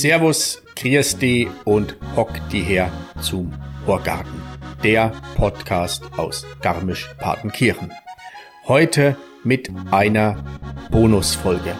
Servus, Christi und hock die her zum Horgarten, der Podcast aus Garmisch-Partenkirchen. Heute mit einer Bonusfolge.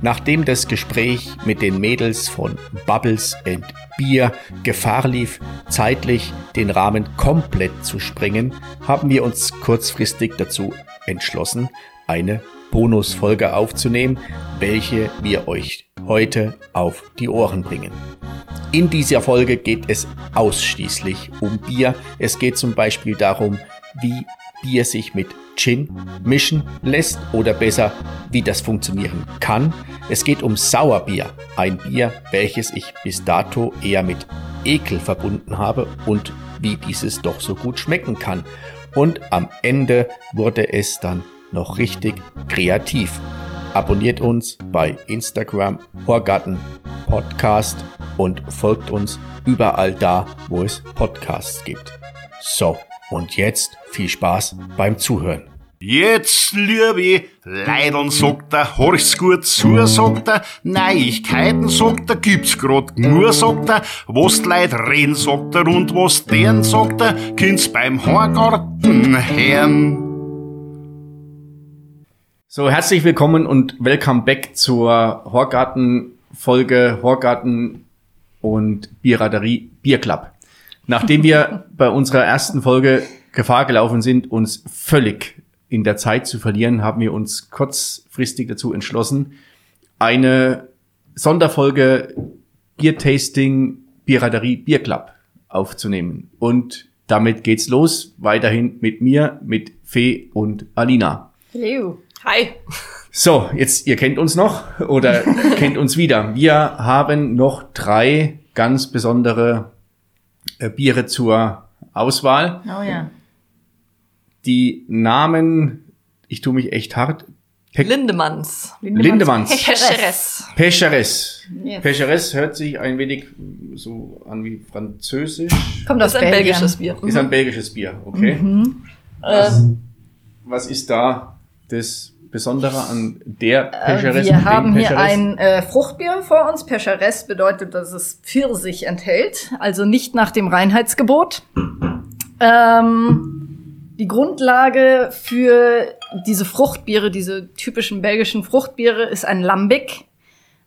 Nachdem das Gespräch mit den Mädels von Bubbles and Bier Gefahr lief, zeitlich den Rahmen komplett zu sprengen, haben wir uns kurzfristig dazu entschlossen, eine Bonusfolge aufzunehmen, welche wir euch heute auf die Ohren bringen. In dieser Folge geht es ausschließlich um Bier. Es geht zum Beispiel darum, wie Bier sich mit Gin mischen lässt oder besser, wie das funktionieren kann. Es geht um Sauerbier, ein Bier, welches ich bis dato eher mit Ekel verbunden habe und wie dieses doch so gut schmecken kann. Und am Ende wurde es dann noch richtig kreativ. Abonniert uns bei Instagram Horgarten Podcast und folgt uns überall da, wo es Podcasts gibt. So, und jetzt viel Spaß beim Zuhören. Jetzt, liebe Leidern, sagt er, horch's gut zu, sagt er, Neuigkeiten, sagt er, gibt's grad nur, sagt er, was die Leute reden, sagt er, und was deren, sagt er, kind's beim Horgarten hören. So, herzlich willkommen und welcome back zur Horgarten-Folge Horgarten und Bierraderie Bierclub. Nachdem wir bei unserer ersten Folge Gefahr gelaufen sind, uns völlig in der Zeit zu verlieren, haben wir uns kurzfristig dazu entschlossen, eine Sonderfolge Biertasting Bierraderie Bierclub aufzunehmen. Und damit geht's los. Weiterhin mit mir, mit Fee und Alina. Hallo. Hi. So, jetzt, ihr kennt uns noch oder kennt uns wieder. Wir haben noch drei ganz besondere Biere zur Auswahl. Oh ja. Die Namen, ich tue mich echt hart. Pe Lindemanns. Lindemanns. Pescheres. Pecheres. Yes. Pecheres hört sich ein wenig so an wie Französisch. Kommt Das aus ist ein Belgien. belgisches Bier. Ist ein belgisches Bier, okay. Mhm. Was, Ähm, was ist da das Besondere an der äh, Pecheres? und wir haben hier Pecheres? ein äh, Fruchtbier vor uns. Pecheres bedeutet, dass es Pfirsich enthält, also nicht nach dem Reinheitsgebot. Ähm, die Grundlage für diese Fruchtbiere, diese typischen belgischen Fruchtbiere, ist ein Lambic.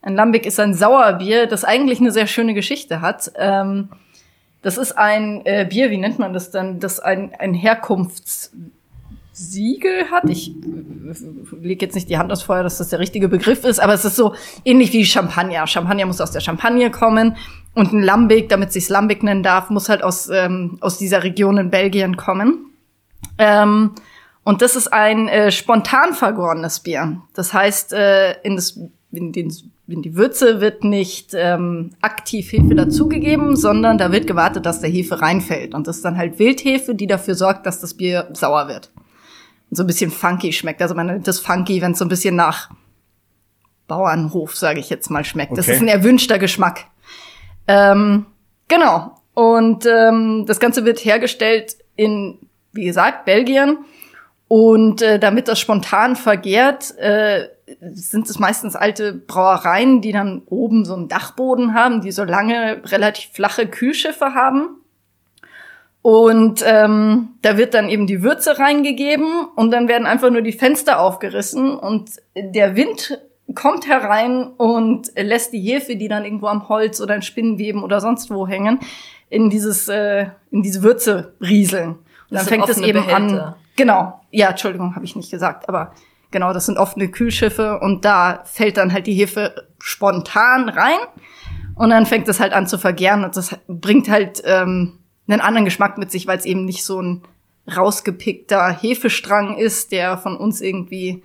Ein Lambic ist ein Sauerbier, das eigentlich eine sehr schöne Geschichte hat. Ähm, das ist ein äh, Bier, wie nennt man das dann, das ein, ein Herkunftssiegel hat. Ich lege jetzt nicht die Hand aufs Feuer, dass das der richtige Begriff ist, aber es ist so ähnlich wie Champagner. Champagner muss aus der Champagne kommen und ein Lambic, damit sich's Lambic nennen darf, muss halt aus, ähm, aus dieser Region in Belgien kommen. Ähm, und das ist ein äh, spontan vergorenes Bier. Das heißt, äh, in, das, in, den, in die Würze wird nicht ähm, aktiv Hefe dazugegeben, sondern da wird gewartet, dass der Hefe reinfällt. Und das ist dann halt Wildhefe, die dafür sorgt, dass das Bier sauer wird. So ein bisschen funky schmeckt. Also man nennt das funky, wenn es so ein bisschen nach Bauernhof, sage ich jetzt mal, schmeckt. Das Okay. ist ein erwünschter Geschmack. Ähm, genau. Und ähm, das Ganze wird hergestellt in, wie gesagt, Belgien. Und äh, damit das spontan vergärt, äh, sind es meistens alte Brauereien, die dann oben so einen Dachboden haben, die so lange, relativ flache Kühlschiffe haben. Und ähm, da wird dann eben die Würze reingegeben und dann werden einfach nur die Fenster aufgerissen und der Wind kommt herein und lässt die Hefe, die dann irgendwo am Holz oder in Spinnenweben oder sonst wo hängen, in dieses äh, in diese Würze rieseln. Und dann Das sind fängt es eben an. Behälter. Genau. Ja, Entschuldigung, habe ich nicht gesagt, aber genau, das sind offene Kühlschiffe und da fällt dann halt die Hefe spontan rein und dann fängt es halt an zu vergären und das bringt halt ähm, einen anderen Geschmack mit sich, weil es eben nicht so ein rausgepickter Hefestrang ist, der von uns irgendwie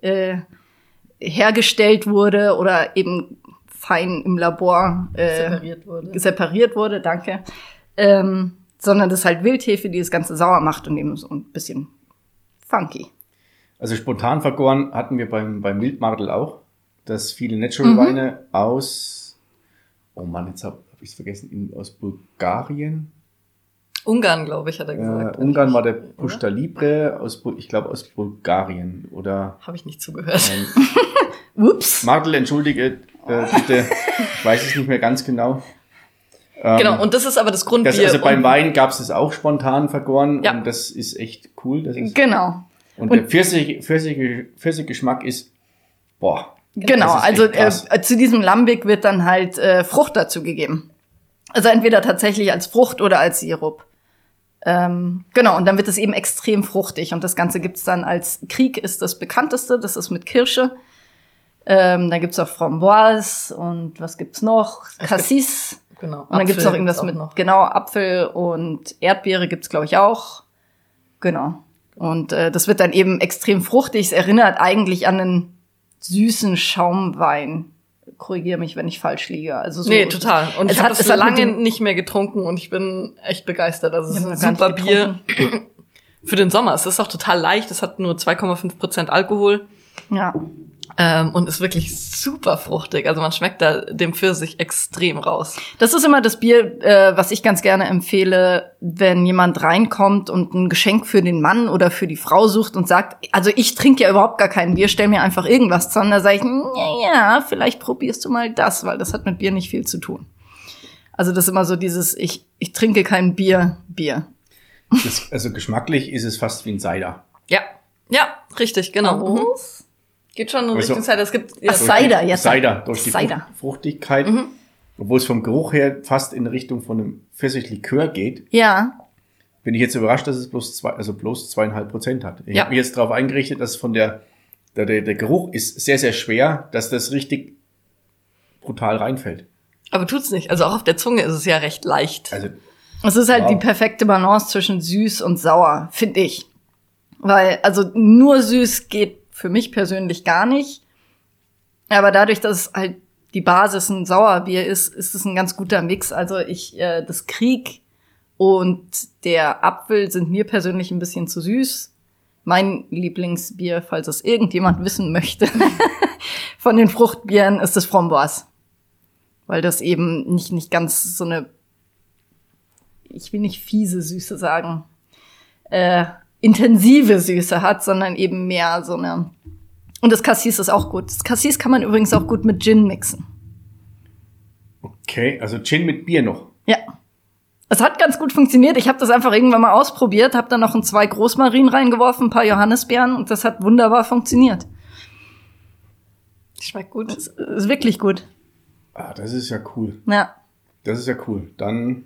äh, hergestellt wurde oder eben fein im Labor äh, separiert wurde. separiert wurde, danke. Ähm, sondern das ist halt Wildhefe, die das Ganze sauer macht und eben so ein bisschen funky. Also spontan vergoren hatten wir beim, beim Wildmartel auch, dass viele Natural Mhm. Weine aus, oh Mann, jetzt habe ich vergessen, in, aus Bulgarien. Ungarn, glaube ich, hat er gesagt. Äh, Ungarn war der Pushta Libre, aus, ich glaube aus Bulgarien. Oder Habe ich nicht zugehört. ähm, Ups. Martel, entschuldige äh, bitte, ich weiß es nicht mehr ganz genau. Ähm, Genau, und das ist aber das Grundbier. das, also beim Wein gab es das auch spontan vergoren Ja. und das ist echt cool. Das ist, Genau. und, und- der Pfirsich, Pfirsich, Pfirsichgeschmack ist, boah. Genau, also äh, zu diesem Lambic wird dann halt äh, Frucht dazu gegeben. Also entweder tatsächlich als Frucht oder als Sirup. Ähm, genau, und dann wird es eben extrem fruchtig. Und das Ganze gibt's dann als Krieg ist das bekannteste, das ist mit Kirsche. Ähm, dann gibt's auch Framboise und was gibt's noch? Cassis. Genau. Und dann gibt's Apfel noch irgendwas gibt's mit, noch. genau, Apfel und Erdbeere gibt's glaube ich, auch. Genau. Und äh, das wird dann eben extrem fruchtig. Es erinnert eigentlich an einen süßen Schaumwein. Korrigiere mich, wenn ich falsch liege. Also so, Nee, total. Und ich habe es lange nicht mehr getrunken und ich bin echt begeistert. Also es ist ein super Bier für den Sommer. Es ist auch total leicht. Es hat nur 2,5 Prozent Alkohol Ja. Ähm, und ist wirklich super fruchtig. Also man schmeckt da dem Pfirsich extrem raus. Das ist immer das Bier, äh, was ich ganz gerne empfehle, wenn jemand reinkommt und ein Geschenk für den Mann oder für die Frau sucht und sagt, also ich trinke ja überhaupt gar kein Bier, stell mir einfach irgendwas zusammen. Da sage ich, ja, ja, vielleicht probierst du mal das, weil das hat mit Bier nicht viel zu tun. Also das ist immer so dieses, ich, ich trinke kein Bier, Bier. Das, also geschmacklich ist es fast wie ein Cider. Ja, ja, richtig, genau. Mhm. Geht schon in Also- Richtung Zeit. Es gibt ja, Ach, Cider, jetzt. Cider, durch die Cider. Frucht, Fruchtigkeit. Mhm. Obwohl es vom Geruch her fast in Richtung von einem Pfirsichlikör geht, Ja, bin ich jetzt überrascht, dass es bloß zwei, also bloß zweieinhalb Prozent hat. Ich Ja. habe mich jetzt darauf eingerichtet, dass von der, der, der, der Geruch ist sehr, sehr schwer, dass das richtig brutal reinfällt. aber tut's nicht. Also auch auf der Zunge ist es ja recht leicht. Also es ist halt Wow. die perfekte Balance zwischen süß und sauer, finde ich. Weil, also nur süß geht für mich persönlich gar nicht. Aber dadurch, dass halt die Basis ein Sauerbier ist, ist es ein ganz guter Mix. Also ich, äh, das Krieg und der Apfel sind mir persönlich ein bisschen zu süß. Mein Lieblingsbier, falls es irgendjemand wissen möchte, von den Fruchtbieren ist das Framboise. Weil das eben nicht, nicht ganz so eine, ich will nicht fiese Süße sagen, äh, intensive Süße hat, sondern eben mehr so eine. Und das Cassis ist auch gut. Das Cassis kann man übrigens auch gut mit Gin mixen. okay, also Gin mit Bier noch. Ja. Es hat ganz gut funktioniert. Ich habe das einfach irgendwann mal ausprobiert, habe dann noch ein zwei Großmarien reingeworfen, ein paar Johannisbeeren und das hat wunderbar funktioniert. Schmeckt gut. Es ist wirklich gut. Ah, das ist ja cool. Ja. Das ist ja cool. Dann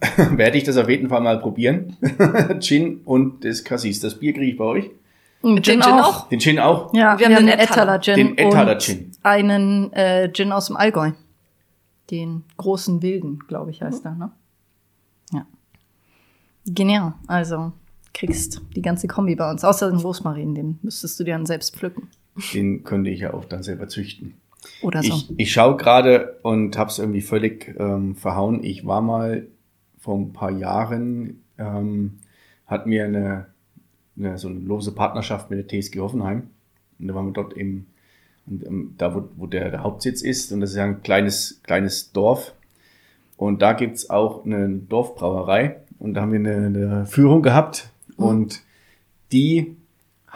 werde ich das auf jeden Fall mal probieren. Gin und das Cassis. Das Bier kriege ich bei euch. Und Gin auch? Den Gin auch? Ja, Wir wir, haben den den Ettaler Gin. Den Ettaler und Gin. Einen äh, Gin aus dem Allgäu. Den großen Wilden, glaube ich, heißt er, ne? Ja. Genial. Also kriegst die ganze Kombi bei uns. Außer den Rosmarin, den müsstest du dir dann selbst pflücken. Den könnte ich ja auch dann selber züchten. Oder so. Ich, ich schaue gerade und habe es irgendwie völlig ähm, verhauen. Ich war mal vor ein paar Jahren, ähm, hatten wir eine, eine, so eine lose Partnerschaft mit der TSG Hoffenheim. Und da waren wir dort im, und, ähm, da wo, wo der, der Hauptsitz ist. Und das ist ja ein kleines, kleines Dorf. Und da gibt's auch eine Dorfbrauerei. Und da haben wir eine, eine Führung gehabt. Und die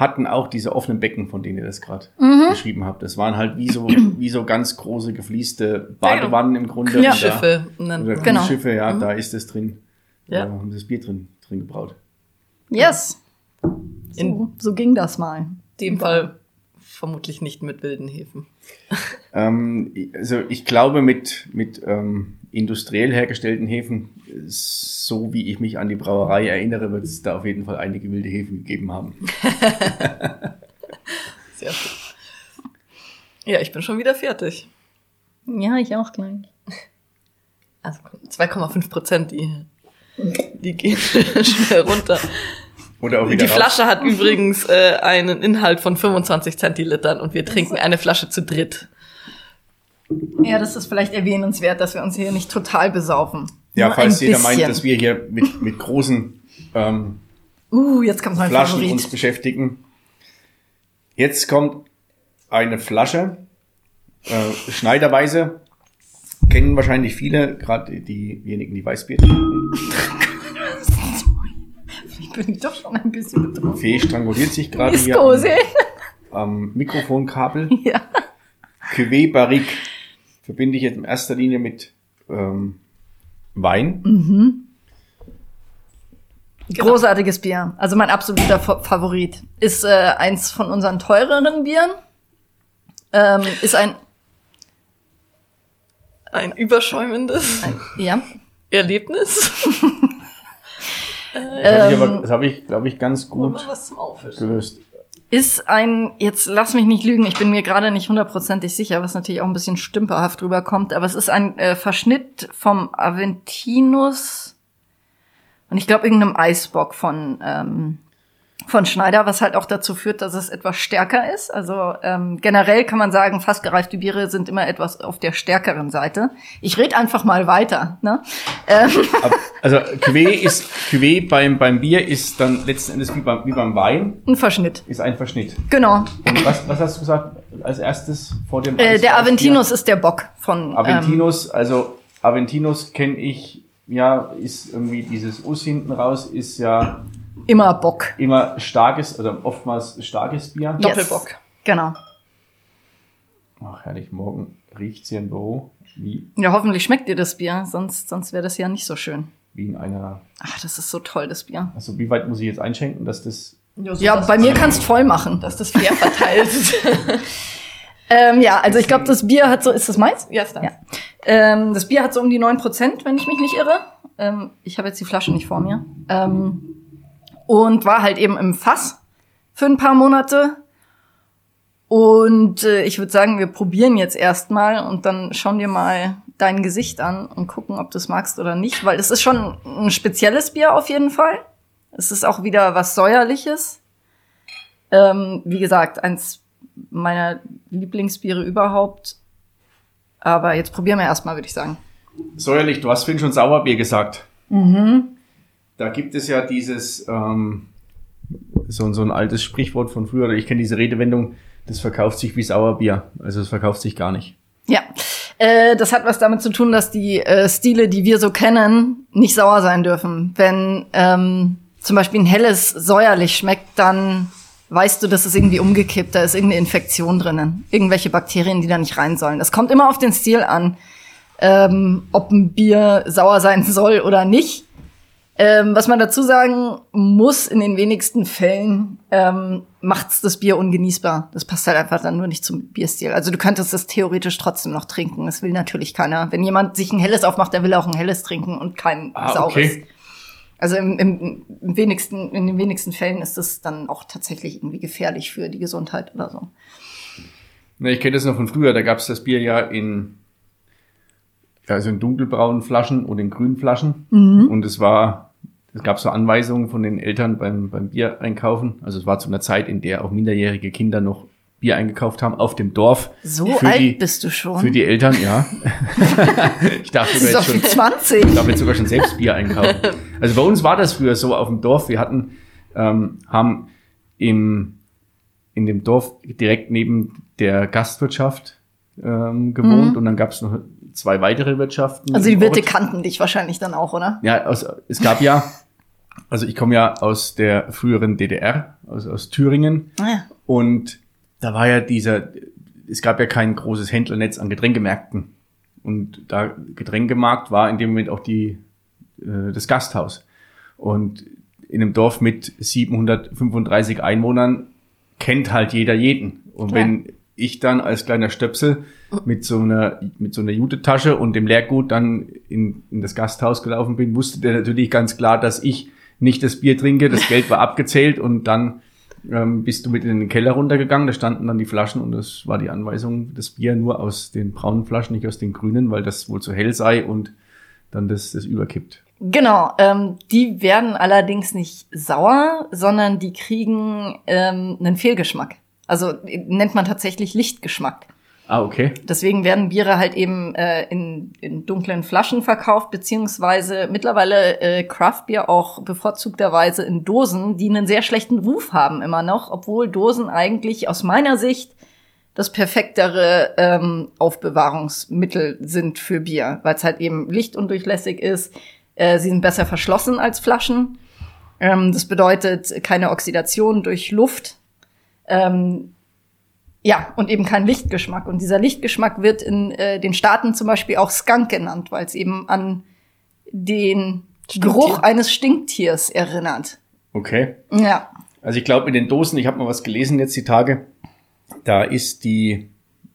hatten auch diese offenen Becken, von denen ihr das gerade beschrieben habt. Das waren halt wie so, wie so ganz große gefließte Badewannen im Grunde. Ja. Schiffe. nennt Oder. Genau. Cruise-Schiffe, ja, da ist es drin. Ja. Da haben sie das Bier drin, drin gebraut. Yes. In So, so ging das mal. dem Fall vermutlich nicht mit wilden Hefen. Ähm, also ich glaube, mit, mit ähm, industriell hergestellten Hefen, so wie ich mich an die Brauerei erinnere, wird es da auf jeden Fall einige wilde Hefen gegeben haben. Sehr gut. Ja, ich bin schon wieder fertig. Ja, ich auch gleich. Also 2,5 Prozent, die, die gehen schnell runter. Oder auch Die wieder raus. Flasche hat übrigens äh, einen Inhalt von 25 Zentilitern und wir trinken eine Flasche zu dritt. Ja, das ist vielleicht erwähnenswert, dass wir uns hier nicht total besaufen. Ja, Nur falls jeder meint, bisschen. dass wir hier mit, mit großen ähm, Uh, jetzt kommt mein Flaschen uns Favorit. beschäftigen. Jetzt kommt eine Flasche, äh, schneiderweise, kennen wahrscheinlich viele, gerade diejenigen, die Weißbier trinken. Ich bin doch schon ein bisschen betroffen. Fee stranguliert sich gerade hier am, am Mikrofonkabel. Ja. Cuvée Barrique verbinde ich jetzt in erster Linie mit ähm, Wein. Großartiges Bier. Also mein absoluter Fa- Favorit. Ist äh, eins von unseren teureren Bieren. Ähm, ist ein, Ein überschäumendes ein ja. Erlebnis. Das habe ich, Ähm, habe ich, glaube ich, ganz gut gelöst. Ist ein, jetzt lass mich nicht lügen, ich bin mir gerade nicht hundertprozentig sicher, was natürlich auch ein bisschen stümperhaft rüberkommt, aber es ist ein äh, Verschnitt vom Aventinus und ich glaube irgendeinem Eisbock von, ähm, von Schneider, was halt auch dazu führt, dass es etwas stärker ist. Also ähm, generell kann man sagen, fast gereifte Biere sind immer etwas auf der stärkeren Seite. Ich red einfach mal weiter. Ne? Ähm, Also Cuvée ist Cuvée beim, beim Bier ist dann letzten Endes wie beim, wie beim Wein, ein Verschnitt. ist ein Verschnitt. Genau. Und was, was hast du gesagt als erstes vor dem Äh, der? Aventinus ist der Bock von. Ähm, Aventinus, also Aventinus kenne ich, ja, ist irgendwie dieses Us hinten raus, ist ja immer Bock. immer starkes oder oftmals starkes Bier. Yes. Doppelbock. Genau. Ach, herrlich, morgen riecht's hier im Büro wie, Ja, hoffentlich schmeckt dir das Bier, sonst, sonst wäre das ja nicht so schön. wie in einer. Ach, das ist so toll, das Bier. Also wie weit muss ich jetzt einschenken, dass das. Ja, bei mir kannst voll machen. Dass das fair verteilt ist. Ähm, ja, also ich glaube, das Bier hat so, ist das meins? ja, ist das. Ja. Ähm, das Bier hat so um die 9%, wenn ich mich nicht irre. Ähm, ich habe jetzt die Flasche nicht vor mir. Ähm, und war halt eben im Fass für ein paar Monate. Und äh, ich würde sagen, wir probieren jetzt erstmal und dann schauen wir mal dein Gesicht an und gucken, ob du es magst oder nicht, weil es ist schon ein spezielles Bier auf jeden Fall. Es ist auch wieder was säuerliches. Ähm, wie gesagt, eins meiner Lieblingsbiere überhaupt. Aber jetzt probieren wir erstmal, würde ich sagen. Säuerlich, du hast vorhin schon Sauerbier gesagt. Mhm. Da gibt es ja dieses, ähm, so, so ein altes Sprichwort von früher, oder ich kenne diese Redewendung, das verkauft sich wie Sauerbier. Also es verkauft sich gar nicht. Ja, äh, das hat was damit zu tun, dass die äh, Stile, die wir so kennen, nicht sauer sein dürfen. Wenn ähm, zum Beispiel ein helles säuerlich schmeckt, dann weißt du, das ist irgendwie umgekippt, da ist irgendeine Infektion drinnen, irgendwelche Bakterien, die da nicht rein sollen. Das kommt immer auf den Stil an, ähm, ob ein Bier sauer sein soll oder nicht. Ähm, was man dazu sagen muss, in den wenigsten Fällen ähm, macht's das Bier ungenießbar. Das passt halt einfach dann nur nicht zum Bierstil. Also du könntest das theoretisch trotzdem noch trinken. Das will natürlich keiner. Wenn jemand sich ein helles aufmacht, der will auch ein helles trinken und kein Ah, saures. okay. Also im, im, im wenigsten, in den wenigsten Fällen ist das dann auch tatsächlich irgendwie gefährlich für die Gesundheit oder so. Na, ich kenne das noch von früher, da gab es das Bier ja in, ja, also in dunkelbraunen Flaschen und in grünen Flaschen. Und es war, es gab so Anweisungen von den Eltern beim, beim Bier einkaufen. Also es war zu einer Zeit, in der auch minderjährige Kinder noch Bier eingekauft haben auf dem Dorf. So Für alt die- bist du schon. Für die Eltern, ja. ich dachte das ist sogar jetzt schon, 20. ich darf jetzt sogar schon selbst Bier einkaufen. Also bei uns war das früher so auf dem Dorf. Wir hatten, ähm, haben im, in dem Dorf direkt neben der Gastwirtschaft ähm, gewohnt und dann gab es noch zwei weitere Wirtschaften. Also die Wirte kannten dich wahrscheinlich dann auch, oder? Ja, aus, es gab ja, also ich komme ja aus der früheren DDR, aus, aus Thüringen. Naja. Und da war ja dieser, es gab ja kein großes Händlernetz an Getränkemärkten. Und da Getränkemarkt war in dem Moment auch die, äh, das Gasthaus. Und in einem Dorf mit 735 Einwohnern kennt halt jeder jeden. Und Ja. wenn ich dann als kleiner Stöpsel mit so einer, mit so einer Jutetasche und dem Leergut dann in, in das Gasthaus gelaufen bin, wusste der natürlich ganz klar, dass ich nicht das Bier trinke. Das Geld war abgezählt und dann ähm, bist du mit in den Keller runtergegangen. Da standen dann die Flaschen und das war die Anweisung, das Bier nur aus den braunen Flaschen, nicht aus den grünen, weil das wohl zu hell sei und dann das, das überkippt. Genau, ähm, die werden allerdings nicht sauer, sondern die kriegen ähm, einen Fehlgeschmack. Also äh, nennt man tatsächlich Lichtgeschmack. Ah, okay. Deswegen werden Biere halt eben äh, in, in dunklen Flaschen verkauft, beziehungsweise mittlerweile äh, Craft Beer auch bevorzugterweise in Dosen, die einen sehr schlechten Ruf haben immer noch, obwohl Dosen eigentlich aus meiner Sicht das perfektere ähm, Aufbewahrungsmittel sind für Bier, weil es halt eben lichtundurchlässig ist. Äh, sie sind besser verschlossen als Flaschen. Ähm, das bedeutet keine Oxidation durch Luft. Ähm, ja, und eben kein Lichtgeschmack. Und dieser Lichtgeschmack wird in äh, den Staaten zum Beispiel auch Skunk genannt, weil es eben an den Stinktier. Geruch eines Stinktiers erinnert. Okay. Ja. Also ich glaube in den Dosen, ich habe mal was gelesen jetzt die Tage, da ist die,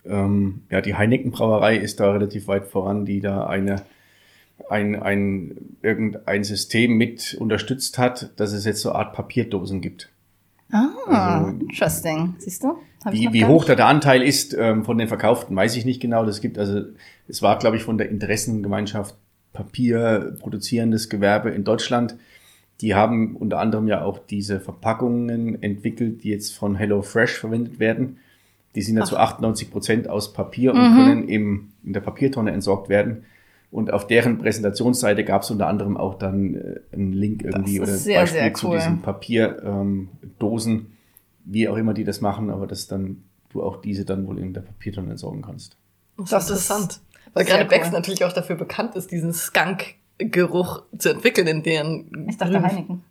ähm, ja, die Heineken Brauerei ist da relativ weit voran, die da eine, ein, ein, irgendein System mit unterstützt hat, dass es jetzt so eine Art Papierdosen gibt. Ah, Also- interesting. Siehst du? Wie, wie hoch da der Anteil ist ähm, von den Verkauften, weiß ich nicht genau. Das gibt also, es war, glaube ich, von der Interessengemeinschaft Papier produzierendes Gewerbe in Deutschland. Die haben unter anderem ja auch diese Verpackungen entwickelt, die jetzt von HelloFresh verwendet werden. Die sind ja zu 98 Prozent aus Papier und Mhm. können im, in der Papiertonne entsorgt werden. Und auf deren Präsentationsseite gab es unter anderem auch dann äh, einen Link irgendwie oder sehr, Beispiel sehr zu cool. diesen Papierdosen, ähm, wie auch immer die das machen, aber dass dann du auch diese dann wohl in der Papiertonne entsorgen kannst. Das, Das ist interessant. Weil gerade Becks cool. natürlich auch dafür bekannt ist, diesen Skunk-Geruch zu entwickeln in deren Ich dachte Heineken.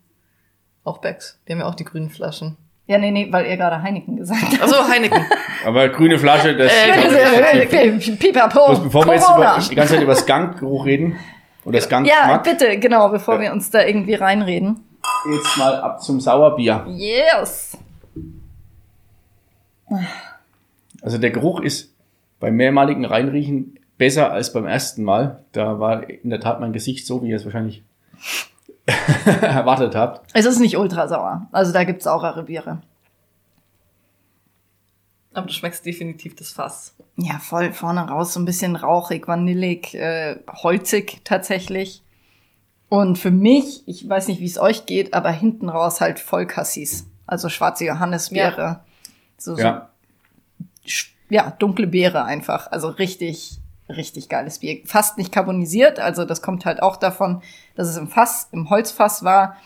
Auch Becks. Die haben ja auch die grünen Flaschen. Ja, nee, nee, weil ihr gerade Heineken gesagt habt. Also Heineken. Aber grüne Flasche, das. Äh, Pipapo, Bloß bevor wir jetzt Corona. über, die ganze Zeit über Skunkgeruch reden oder Ja, Skunkgeschmack, bitte, genau, bevor wir uns da irgendwie reinreden. jetzt mal ab zum Sauerbier. Yes. Also der Geruch ist beim mehrmaligen Reinriechen besser als beim ersten Mal. Da war in der Tat mein Gesicht so, wie ihr es wahrscheinlich erwartet habt. Es ist nicht ultra sauer. Also da gibt's saurere Biere. Aber du schmeckst definitiv das Fass. Ja, voll vorne raus, so ein bisschen rauchig, vanillig, äh, holzig tatsächlich. Und für mich, ich weiß nicht, wie es euch geht, aber hinten raus halt voll Cassis. Also schwarze Johannisbeere. So, so Ja. ja, dunkle Beere einfach. Also richtig, richtig geiles Bier. Fast nicht carbonisiert. Also das kommt halt auch davon, dass es im Fass, im Holzfass war.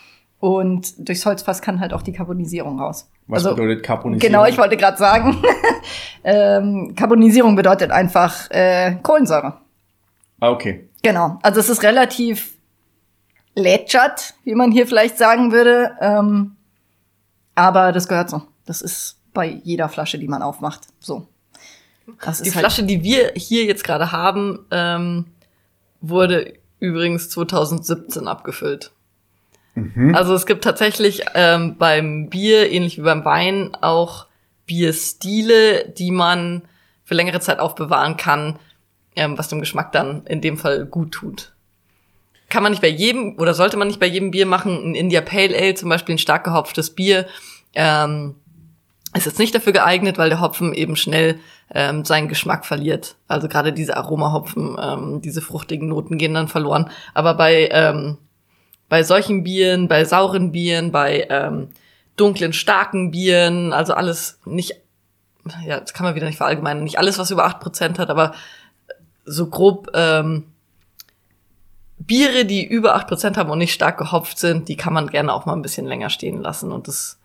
Und durchs Holzfass kann halt auch die Carbonisierung raus. Was also, bedeutet Carbonisierung? Genau, ich wollte gerade sagen. ähm, Carbonisierung bedeutet einfach äh, Kohlensäure. Ah, okay. Genau. Also es ist relativ lätschert, wie man hier vielleicht sagen würde. Ähm, aber das gehört so. Das ist bei jeder Flasche, die man aufmacht. So. Das Die halt- Flasche, die wir hier jetzt gerade haben, ähm, wurde übrigens 2017 abgefüllt. Also es gibt tatsächlich ähm, beim Bier, ähnlich wie beim Wein, auch Bierstile, die man für längere Zeit aufbewahren kann, ähm, was dem Geschmack dann in dem Fall gut tut. Kann man nicht bei jedem oder sollte man nicht bei jedem Bier machen. Ein India Pale Ale, zum Beispiel ein stark gehopftes Bier, ähm, ist jetzt nicht dafür geeignet, weil der Hopfen eben schnell ähm, seinen Geschmack verliert. Also gerade diese Aromahopfen, ähm, diese fruchtigen Noten gehen dann verloren. Aber bei ähm, bei solchen Bieren, bei sauren Bieren, bei ähm, dunklen, starken Bieren, also alles nicht, ja, das kann man wieder nicht verallgemeinern, nicht alles, was über 8% hat, aber so grob ähm, Biere, die über 8% haben und nicht stark gehopft sind, die kann man gerne auch mal ein bisschen länger stehen lassen und das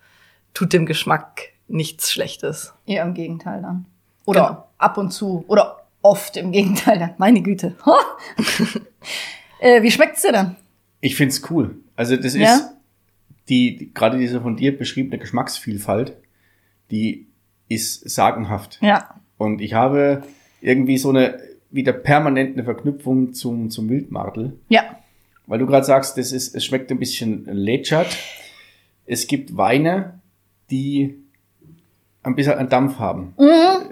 tut dem Geschmack nichts Schlechtes. Eher im Gegenteil dann. Oder Genau. ab und zu. Oder oft im Gegenteil dann. Meine Güte. äh, wie schmeckt's dir dann? Ich find's cool. Also das Ja? ist die, die gerade diese von dir beschriebene Geschmacksvielfalt, die ist sagenhaft. Ja. Und ich habe irgendwie so eine wieder permanent eine Verknüpfung zum, zum Wildmartel. Ja. Weil du gerade sagst, das ist, es schmeckt ein bisschen lätschert. Es gibt Weine, die ein bisschen einen Dampf haben.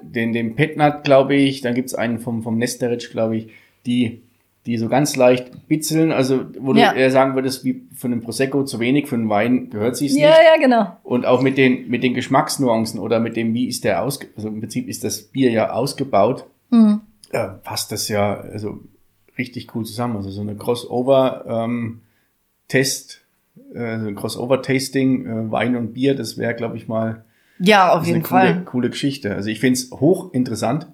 Den, den Petnat, glaube ich, dann gibt's einen vom, vom Nesteric, glaube ich, die, die so ganz leicht bitzeln, also wo Ja. du eher sagen würdest, wie für einen Prosecco zu wenig, für einen Wein gehört sich's Ja, nicht. ja, genau. Und auch mit den, mit den Geschmacksnuancen oder mit dem, wie ist der ausge, also im Prinzip ist das Bier ja ausgebaut, Mhm. äh, passt das ja also richtig cool zusammen. Also so eine Crossover ähm, Test, äh, so ein Crossover Tasting äh, Wein und Bier, das wäre, glaube ich mal Ja, auf das ist eine jeden coole, Fall. coole Geschichte. Also ich find's hochinteressant.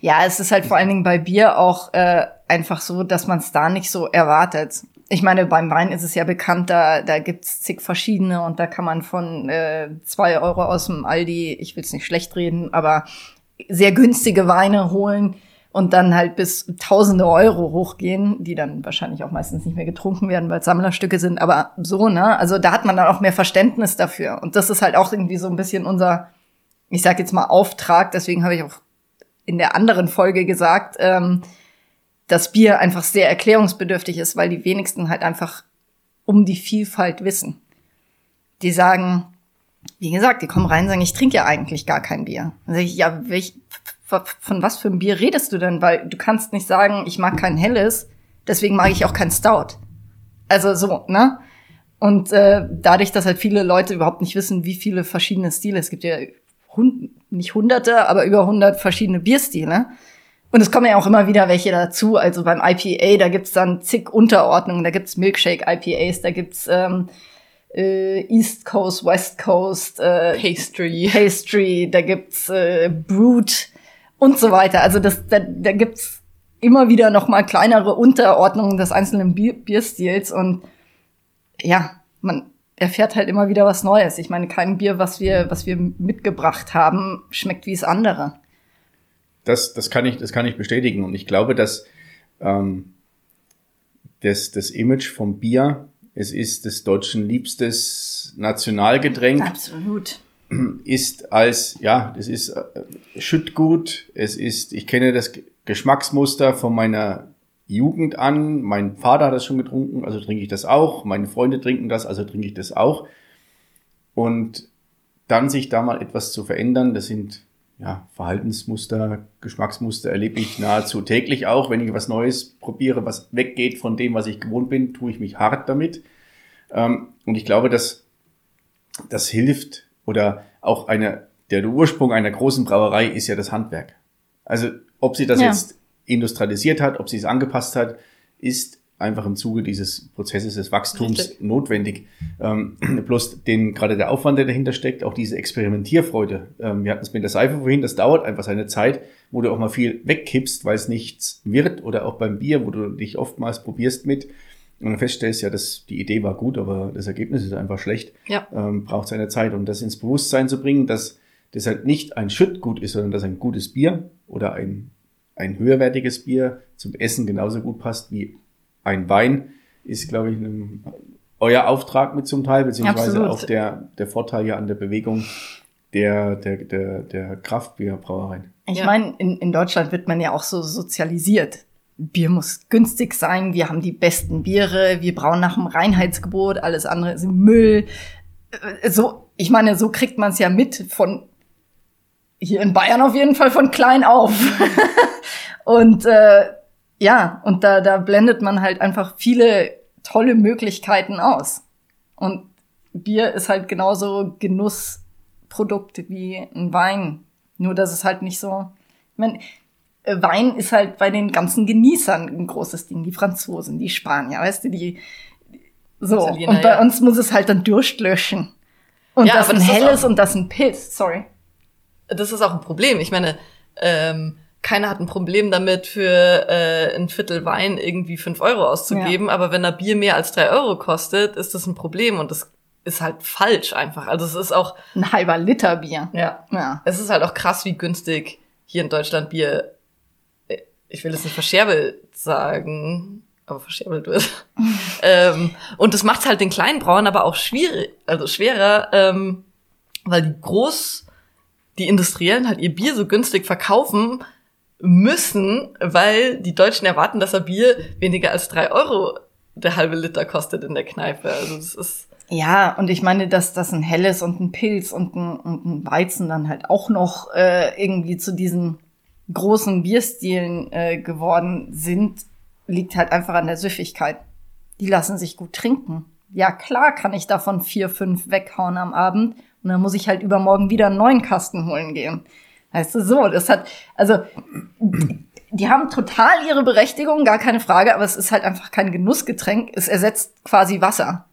Ja, es ist halt vor allen Dingen bei Bier auch äh, einfach so, dass man es da nicht so erwartet. Ich meine, beim Wein ist es ja bekannt, da, da gibt's zig verschiedene und da kann man von äh, zwei Euro aus dem Aldi, ich will's nicht schlecht reden, aber sehr günstige Weine holen und dann halt bis tausende Euro hochgehen, die dann wahrscheinlich auch meistens nicht mehr getrunken werden, weil es Sammlerstücke sind, aber so, ne? Also da hat man dann auch mehr Verständnis dafür. Und das ist halt auch irgendwie so ein bisschen unser, ich sag jetzt mal, Auftrag, deswegen habe ich auch in der anderen Folge gesagt, ähm, dass Bier einfach sehr erklärungsbedürftig ist, weil die wenigsten halt einfach um die Vielfalt wissen. Die sagen, wie gesagt, die kommen rein und sagen, ich trinke ja eigentlich gar kein Bier. Dann sage ich, ja, welch, von was für ein Bier redest du denn? Weil du kannst nicht sagen, ich mag kein helles, deswegen mag ich auch kein Stout. Also so, ne? Und äh, dadurch, dass halt viele Leute überhaupt nicht wissen, wie viele verschiedene Stile, es gibt ja hund, nicht hunderte, aber über hundert verschiedene Bierstile. Und es kommen ja auch immer wieder welche dazu. Also beim IPA, da gibt's dann zig Unterordnungen. Da gibt's Milkshake IPAs, da gibt's ähm, äh, East Coast, West Coast, äh, Pastry. Pastry, da gibt's äh, Brute und so weiter. Also das, da, da gibt's immer wieder noch mal kleinere Unterordnungen des einzelnen Bier Bierstils und ja, man erfährt halt immer wieder was Neues. Ich meine, kein Bier, was wir, was wir mitgebracht haben, schmeckt wie es andere. Das, das kann ich, das kann ich bestätigen und ich glaube, dass ähm, das, das Image vom Bier, es ist des Deutschen liebstes Nationalgetränk. Absolut ist als, ja, das ist äh, Schüttgut, es ist, ich kenne das Geschmacksmuster von meiner Jugend an, mein Vater hat das schon getrunken, also trinke ich das auch, meine Freunde trinken das, also trinke ich das auch. Und dann sich da mal etwas zu verändern, das sind ja, Verhaltensmuster, Geschmacksmuster erlebe ich nahezu täglich auch. Wenn ich was Neues probiere, was weggeht von dem, was ich gewohnt bin, tue ich mich hart damit. Ähm, und ich glaube, dass das hilft, oder auch eine, der Ursprung einer großen Brauerei ist ja das Handwerk. Also ob sie das ja. jetzt industrialisiert hat, ob sie es angepasst hat, ist einfach im Zuge dieses Prozesses des Wachstums Richtig. notwendig. Ähm, bloß den gerade der Aufwand, der dahinter steckt, auch diese Experimentierfreude. Ähm, wir hatten es mit der Seife vorhin, das dauert einfach seine Zeit, wo du auch mal viel wegkippst, weil es nichts wird, oder auch beim Bier, wo du dich oftmals probierst mit und dann feststellst ja, dass die Idee war gut, aber das Ergebnis ist einfach schlecht, ja. ähm, braucht seine Zeit. Und das ins Bewusstsein zu bringen, dass das halt nicht ein Schüttgut ist, sondern dass ein gutes Bier oder ein, ein höherwertiges Bier zum Essen genauso gut passt wie ein Wein, ist, glaube ich, ein, euer Auftrag mit zum Teil, beziehungsweise Absolut. auch der, der Vorteil ja an der Bewegung der, der, der, der Kraftbierbrauereien. Ich ja. meine, in, in Deutschland wird man ja auch so sozialisiert. Bier muss günstig sein, wir haben die besten Biere, wir brauen nach dem Reinheitsgebot, alles andere ist Müll. Äh, so, ich meine, so kriegt man es ja mit von hier in Bayern auf jeden Fall von klein auf. und äh, ja, und da, da blendet man halt einfach viele tolle Möglichkeiten aus. Und Bier ist halt genauso Genussprodukt wie ein Wein. Nur dass es halt nicht so. Ich meine, Wein ist halt bei den ganzen Genießern ein großes Ding. Die Franzosen, die Spanier, weißt du, die so. Italiener, und bei ja. uns muss es halt dann Durst löschen. Und ja, das ein helles und das ein Pilz, sorry. Das ist auch ein Problem. Ich meine, ähm, keiner hat ein Problem damit, für äh, ein Viertel Wein irgendwie fünf Euro auszugeben, ja. aber wenn ein Bier mehr als drei Euro kostet, ist das ein Problem und das ist halt falsch einfach. Also es ist auch ein halber Liter Bier. Ja. ja. Es ist halt auch krass, wie günstig hier in Deutschland Bier ich will es nicht verscherbelt sagen, aber verscherbelt wird. ähm, und das macht halt den kleinen Brauern aber auch schwierig, also schwerer, ähm, weil die groß, die Industriellen halt ihr Bier so günstig verkaufen müssen, weil die Deutschen erwarten, dass ein Bier weniger als drei Euro der halbe Liter kostet in der Kneipe. Also das ist ja, und ich meine, dass das ein helles und ein Pilz und ein, und ein Weizen dann halt auch noch äh, irgendwie zu diesen großen Bierstilen äh, geworden sind, liegt halt einfach an der Süffigkeit. Die lassen sich gut trinken. Ja, klar kann ich davon vier, fünf weghauen am Abend und dann muss ich halt übermorgen wieder einen neuen Kasten holen gehen. Weißt du, so, das hat, also, die haben total ihre Berechtigung, gar keine Frage, aber es ist halt einfach kein Genussgetränk. Es ersetzt quasi Wasser.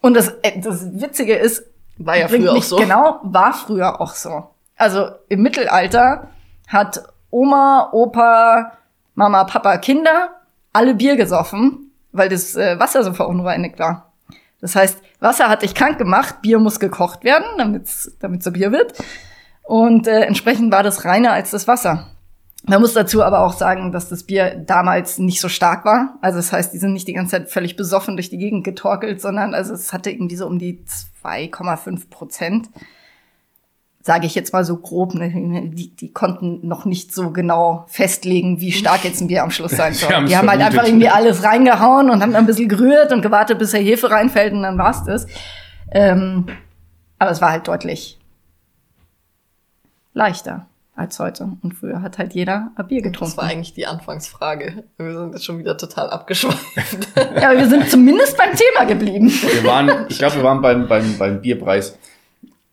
Und das, äh, das Witzige ist, war ja früher auch so. Genau, war früher auch so. Also im Mittelalter hat Oma, Opa, Mama, Papa, Kinder, alle Bier gesoffen, weil das äh, Wasser so verunreinigt war. Das heißt, Wasser hat dich krank gemacht, Bier muss gekocht werden, damit damit so Bier wird. Und äh, entsprechend war das reiner als das Wasser. Man muss dazu aber auch sagen, dass das Bier damals nicht so stark war. Also das heißt, die sind nicht die ganze Zeit völlig besoffen durch die Gegend getorkelt, sondern also es hatte irgendwie so um die 2,5 Prozent. Sage ich jetzt mal so grob. Ne? Die, die konnten noch nicht so genau festlegen, wie stark jetzt ein Bier am Schluss sein soll. Die haben halt einfach irgendwie alles reingehauen und haben dann ein bisschen gerührt und gewartet, bis der Hefe reinfällt und dann war's das. Ähm, aber es war halt deutlich leichter als heute. Und früher hat halt jeder ein Bier getrunken. Das war eigentlich die Anfangsfrage. Wir sind jetzt schon wieder total abgeschweift. ja, aber wir sind zumindest beim Thema geblieben. Wir waren, ich glaube, wir waren beim, beim, beim Bierpreis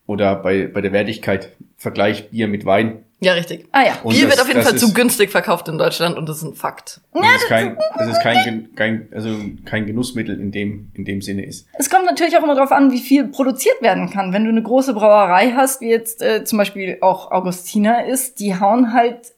oder bei, bei der Wertigkeit. Vergleich Bier mit Wein. Ja, richtig. Ah ja. Und Bier das, wird auf jeden Fall zu günstig verkauft in Deutschland und das ist ein Fakt. Das ist kein, das ist kein, kein, also kein Genussmittel in dem, in dem Sinne ist. Es kommt natürlich auch immer darauf an, wie viel produziert werden kann. Wenn du eine große Brauerei hast, wie jetzt äh, zum Beispiel auch Augustiner ist, die hauen halt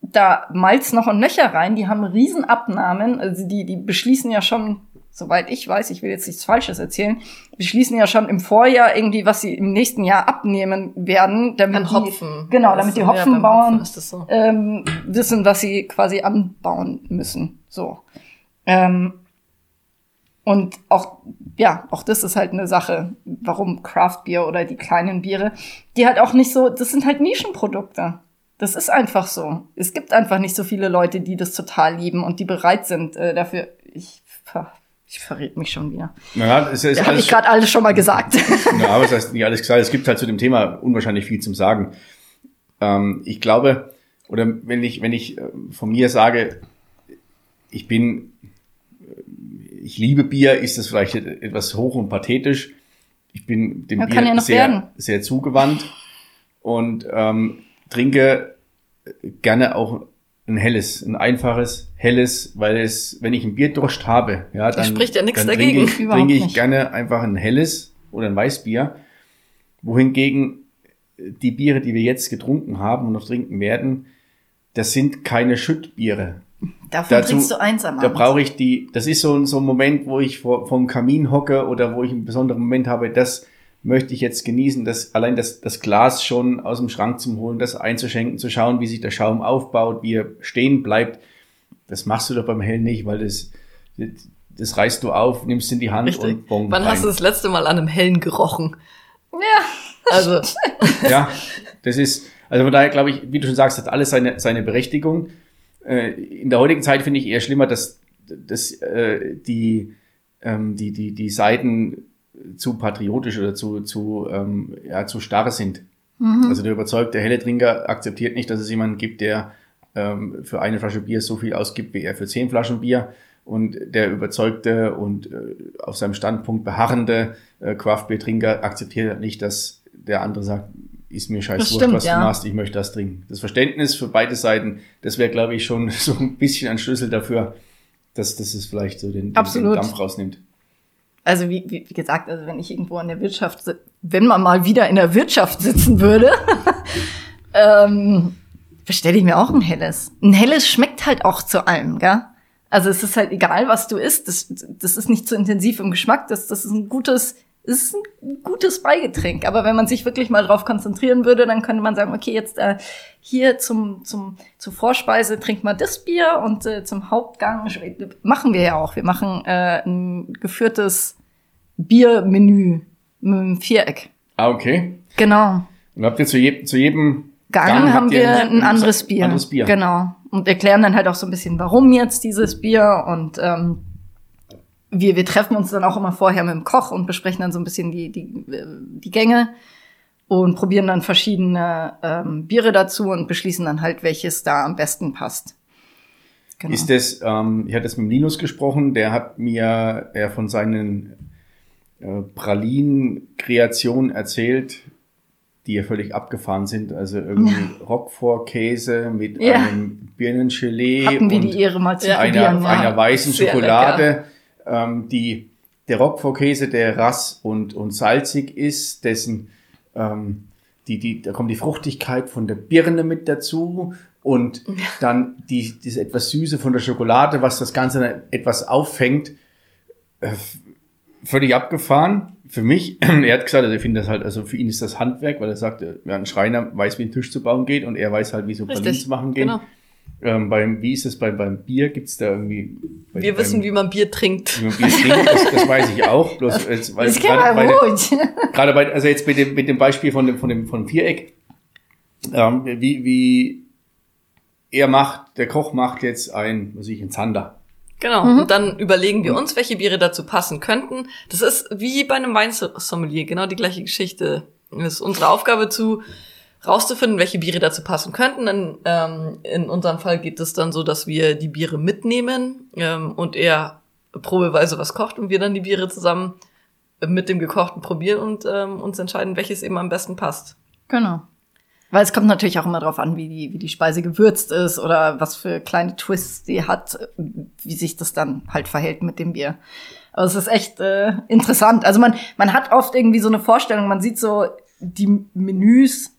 da Malz noch und Nöcher rein, die haben Riesenabnahmen, also die, die beschließen ja schon soweit ich weiß, ich will jetzt nichts Falsches erzählen, beschließen ja schon im Vorjahr irgendwie, was sie im nächsten Jahr abnehmen werden, damit An Hopfen. die, genau, damit die Hopfenbauern ja, so. ähm, wissen, was sie quasi anbauen müssen. So. Ähm, und auch, ja, auch das ist halt eine Sache, warum Craft Beer oder die kleinen Biere, die halt auch nicht so, das sind halt Nischenprodukte. Das ist einfach so. Es gibt einfach nicht so viele Leute, die das total lieben und die bereit sind äh, dafür. Ich ich verrät mich schon wieder. Ja, es ist ja, habe ich gerade alles schon mal gesagt. Ja, aber es heißt nicht alles gesagt. Es gibt halt zu dem Thema unwahrscheinlich viel zum Sagen. Ähm, ich glaube, oder wenn ich, wenn ich äh, von mir sage, ich bin, äh, ich liebe Bier, ist das vielleicht etwas hoch und pathetisch. Ich bin dem ja, Bier ja sehr, sehr zugewandt und ähm, trinke gerne auch ein helles, ein einfaches, helles, weil es, wenn ich ein Bierdurst habe, ja, dann, spricht ja nichts dann dagegen. trinke ich, trinke ich gerne einfach ein helles oder ein Weißbier. Wohingegen die Biere, die wir jetzt getrunken haben und noch trinken werden, das sind keine Schüttbiere. Davon Dazu, trinkst du eins am Da brauche ich die, das ist so, so ein Moment, wo ich vor, vom Kamin hocke oder wo ich einen besonderen Moment habe, das möchte ich jetzt genießen, das, allein das, das Glas schon aus dem Schrank zu holen, das einzuschenken, zu schauen, wie sich der Schaum aufbaut, wie er stehen bleibt. Das machst du doch beim Hell nicht, weil das, das reißt du auf, nimmst in die Hand Richtig. und bong Wann rein. hast du das letzte Mal an einem Hellen gerochen? Ja. Also. ja, das ist, also von daher glaube ich, wie du schon sagst, hat alles seine, seine Berechtigung. Äh, in der heutigen Zeit finde ich eher schlimmer, dass, dass äh, die, ähm, die, die, die Seiten zu patriotisch oder zu, zu, ähm, ja, zu starr sind. Mhm. Also der überzeugte helle Trinker akzeptiert nicht, dass es jemanden gibt, der ähm, für eine Flasche Bier so viel ausgibt, wie er für zehn Flaschen Bier. Und der überzeugte und äh, auf seinem Standpunkt beharrende äh, Craft-Bier-Trinker akzeptiert nicht, dass der andere sagt, ist mir scheiß wurscht, was ja. du machst, ich möchte das trinken. Das Verständnis für beide Seiten, das wäre, glaube ich, schon so ein bisschen ein Schlüssel dafür, dass, dass es vielleicht so den, den Dampf rausnimmt. Also wie, wie, wie gesagt, also wenn ich irgendwo in der Wirtschaft, wenn man mal wieder in der Wirtschaft sitzen würde, ähm, bestelle ich mir auch ein helles. Ein helles schmeckt halt auch zu allem, gell? Also es ist halt egal, was du isst. Das, das ist nicht zu intensiv im Geschmack. Das, das ist ein gutes, ist ein gutes Beigetränk. Aber wenn man sich wirklich mal drauf konzentrieren würde, dann könnte man sagen, okay, jetzt äh, hier zum, zum, zur Vorspeise trinkt man das Bier und äh, zum Hauptgang machen wir ja auch. Wir machen äh, ein geführtes Biermenü mit einem Viereck. Ah, okay. Genau. Und habt ihr zu, je, zu jedem Gang, Gang haben wir ein, ein anderes Bier. anderes Bier. Genau. Und erklären dann halt auch so ein bisschen, warum jetzt dieses Bier und ähm, wir, wir treffen uns dann auch immer vorher mit dem Koch und besprechen dann so ein bisschen die, die, die Gänge und probieren dann verschiedene ähm, Biere dazu und beschließen dann halt, welches da am besten passt. Genau. Ist das, ähm, ich hatte das mit Linus gesprochen, der hat mir er von seinen äh, Pralinen-Kreationen erzählt, die ja völlig abgefahren sind. Also irgendwie ja. Roquefort-Käse mit ja. einem Birnengelee zu einer, ja. einer weißen Sehr Schokolade, ähm, die der Roquefort-Käse, der rass und, und salzig ist, dessen ähm, die, die, da kommt die Fruchtigkeit von der Birne mit dazu und dann die, diese etwas Süße von der Schokolade, was das Ganze dann etwas auffängt, äh, völlig abgefahren. Für mich, er hat gesagt, also ich finde das halt, also für ihn ist das Handwerk, weil er sagt, äh, ja, ein Schreiner weiß, wie ein Tisch zu bauen geht und er weiß halt, wie so Pralinen zu machen gehen. genau. Ähm, beim, wie ist es beim, beim Bier? Gibt's da irgendwie? Bei, Wir beim, wissen, wie man Bier trinkt. wie man Bier trinkt, das, das weiß ich auch. Bloß, jetzt, weil Das gerade mal bei, der- gerade bei, also jetzt mit dem, mit dem Beispiel von dem, von dem, von dem Viereck, ähm, wie, wie er macht, der Koch macht jetzt ein, was weiß ich, ein Zander. Genau. Und dann überlegen wir uns, welche Biere dazu passen könnten. Das ist wie bei einem Weinsommelier, genau die gleiche Geschichte. Es ist unsere Aufgabe zu rauszufinden, welche Biere dazu passen könnten. In, ähm, in unserem Fall geht es dann so, dass wir die Biere mitnehmen ähm, und er probeweise was kocht und wir dann die Biere zusammen mit dem gekochten probieren und ähm, uns entscheiden, welches eben am besten passt. Genau. Weil es kommt natürlich auch immer darauf an, wie die, wie die Speise gewürzt ist oder was für kleine Twists die hat, wie sich das dann halt verhält mit dem Bier. Aber es ist echt äh, interessant. Also man, man hat oft irgendwie so eine Vorstellung, man sieht so die Menüs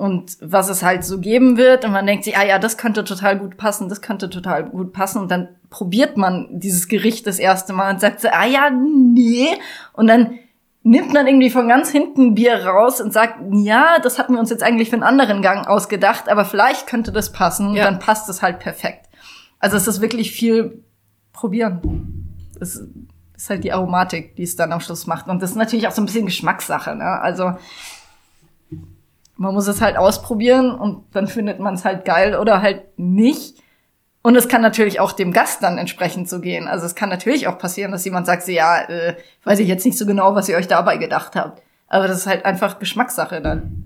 und was es halt so geben wird und man denkt sich, ah ja, das könnte total gut passen, das könnte total gut passen und dann probiert man dieses Gericht das erste Mal und sagt so, ah ja, nee und dann nimmt man irgendwie von ganz hinten Bier raus und sagt, ja, das hatten wir uns jetzt eigentlich für einen anderen Gang ausgedacht, aber vielleicht könnte das passen und Ja. dann passt es halt perfekt. Also es ist wirklich viel probieren. Es ist halt die Aromatik, die es dann am Schluss macht. Und das ist natürlich auch so ein bisschen Geschmackssache. Ne? Also man muss es halt ausprobieren und dann findet man es halt geil oder halt nicht. Und es kann natürlich auch dem Gast dann entsprechend so gehen. Also es kann natürlich auch passieren, dass jemand sagt, ja, äh, weiß ich jetzt nicht so genau, was ihr euch dabei gedacht habt. Aber das ist halt einfach Geschmackssache. Dann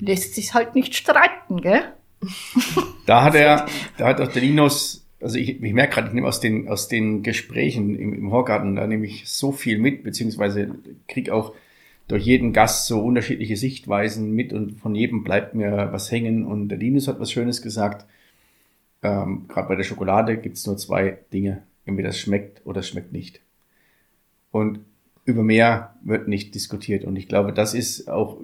lässt sich halt nicht streiten, gell? Da hat er, da hat auch der Linus, also ich, ich merke gerade, ich nehme aus den, aus den Gesprächen im, im Horgarten, da nehme ich so viel mit, beziehungsweise krieg auch durch jeden Gast so unterschiedliche Sichtweisen mit und von jedem bleibt mir was hängen. Und der Linus hat was Schönes gesagt. Ähm, gerade bei der Schokolade gibt's nur zwei Dinge. Entweder es schmeckt oder es schmeckt nicht. Und über mehr wird nicht diskutiert. Und ich glaube, das ist auch,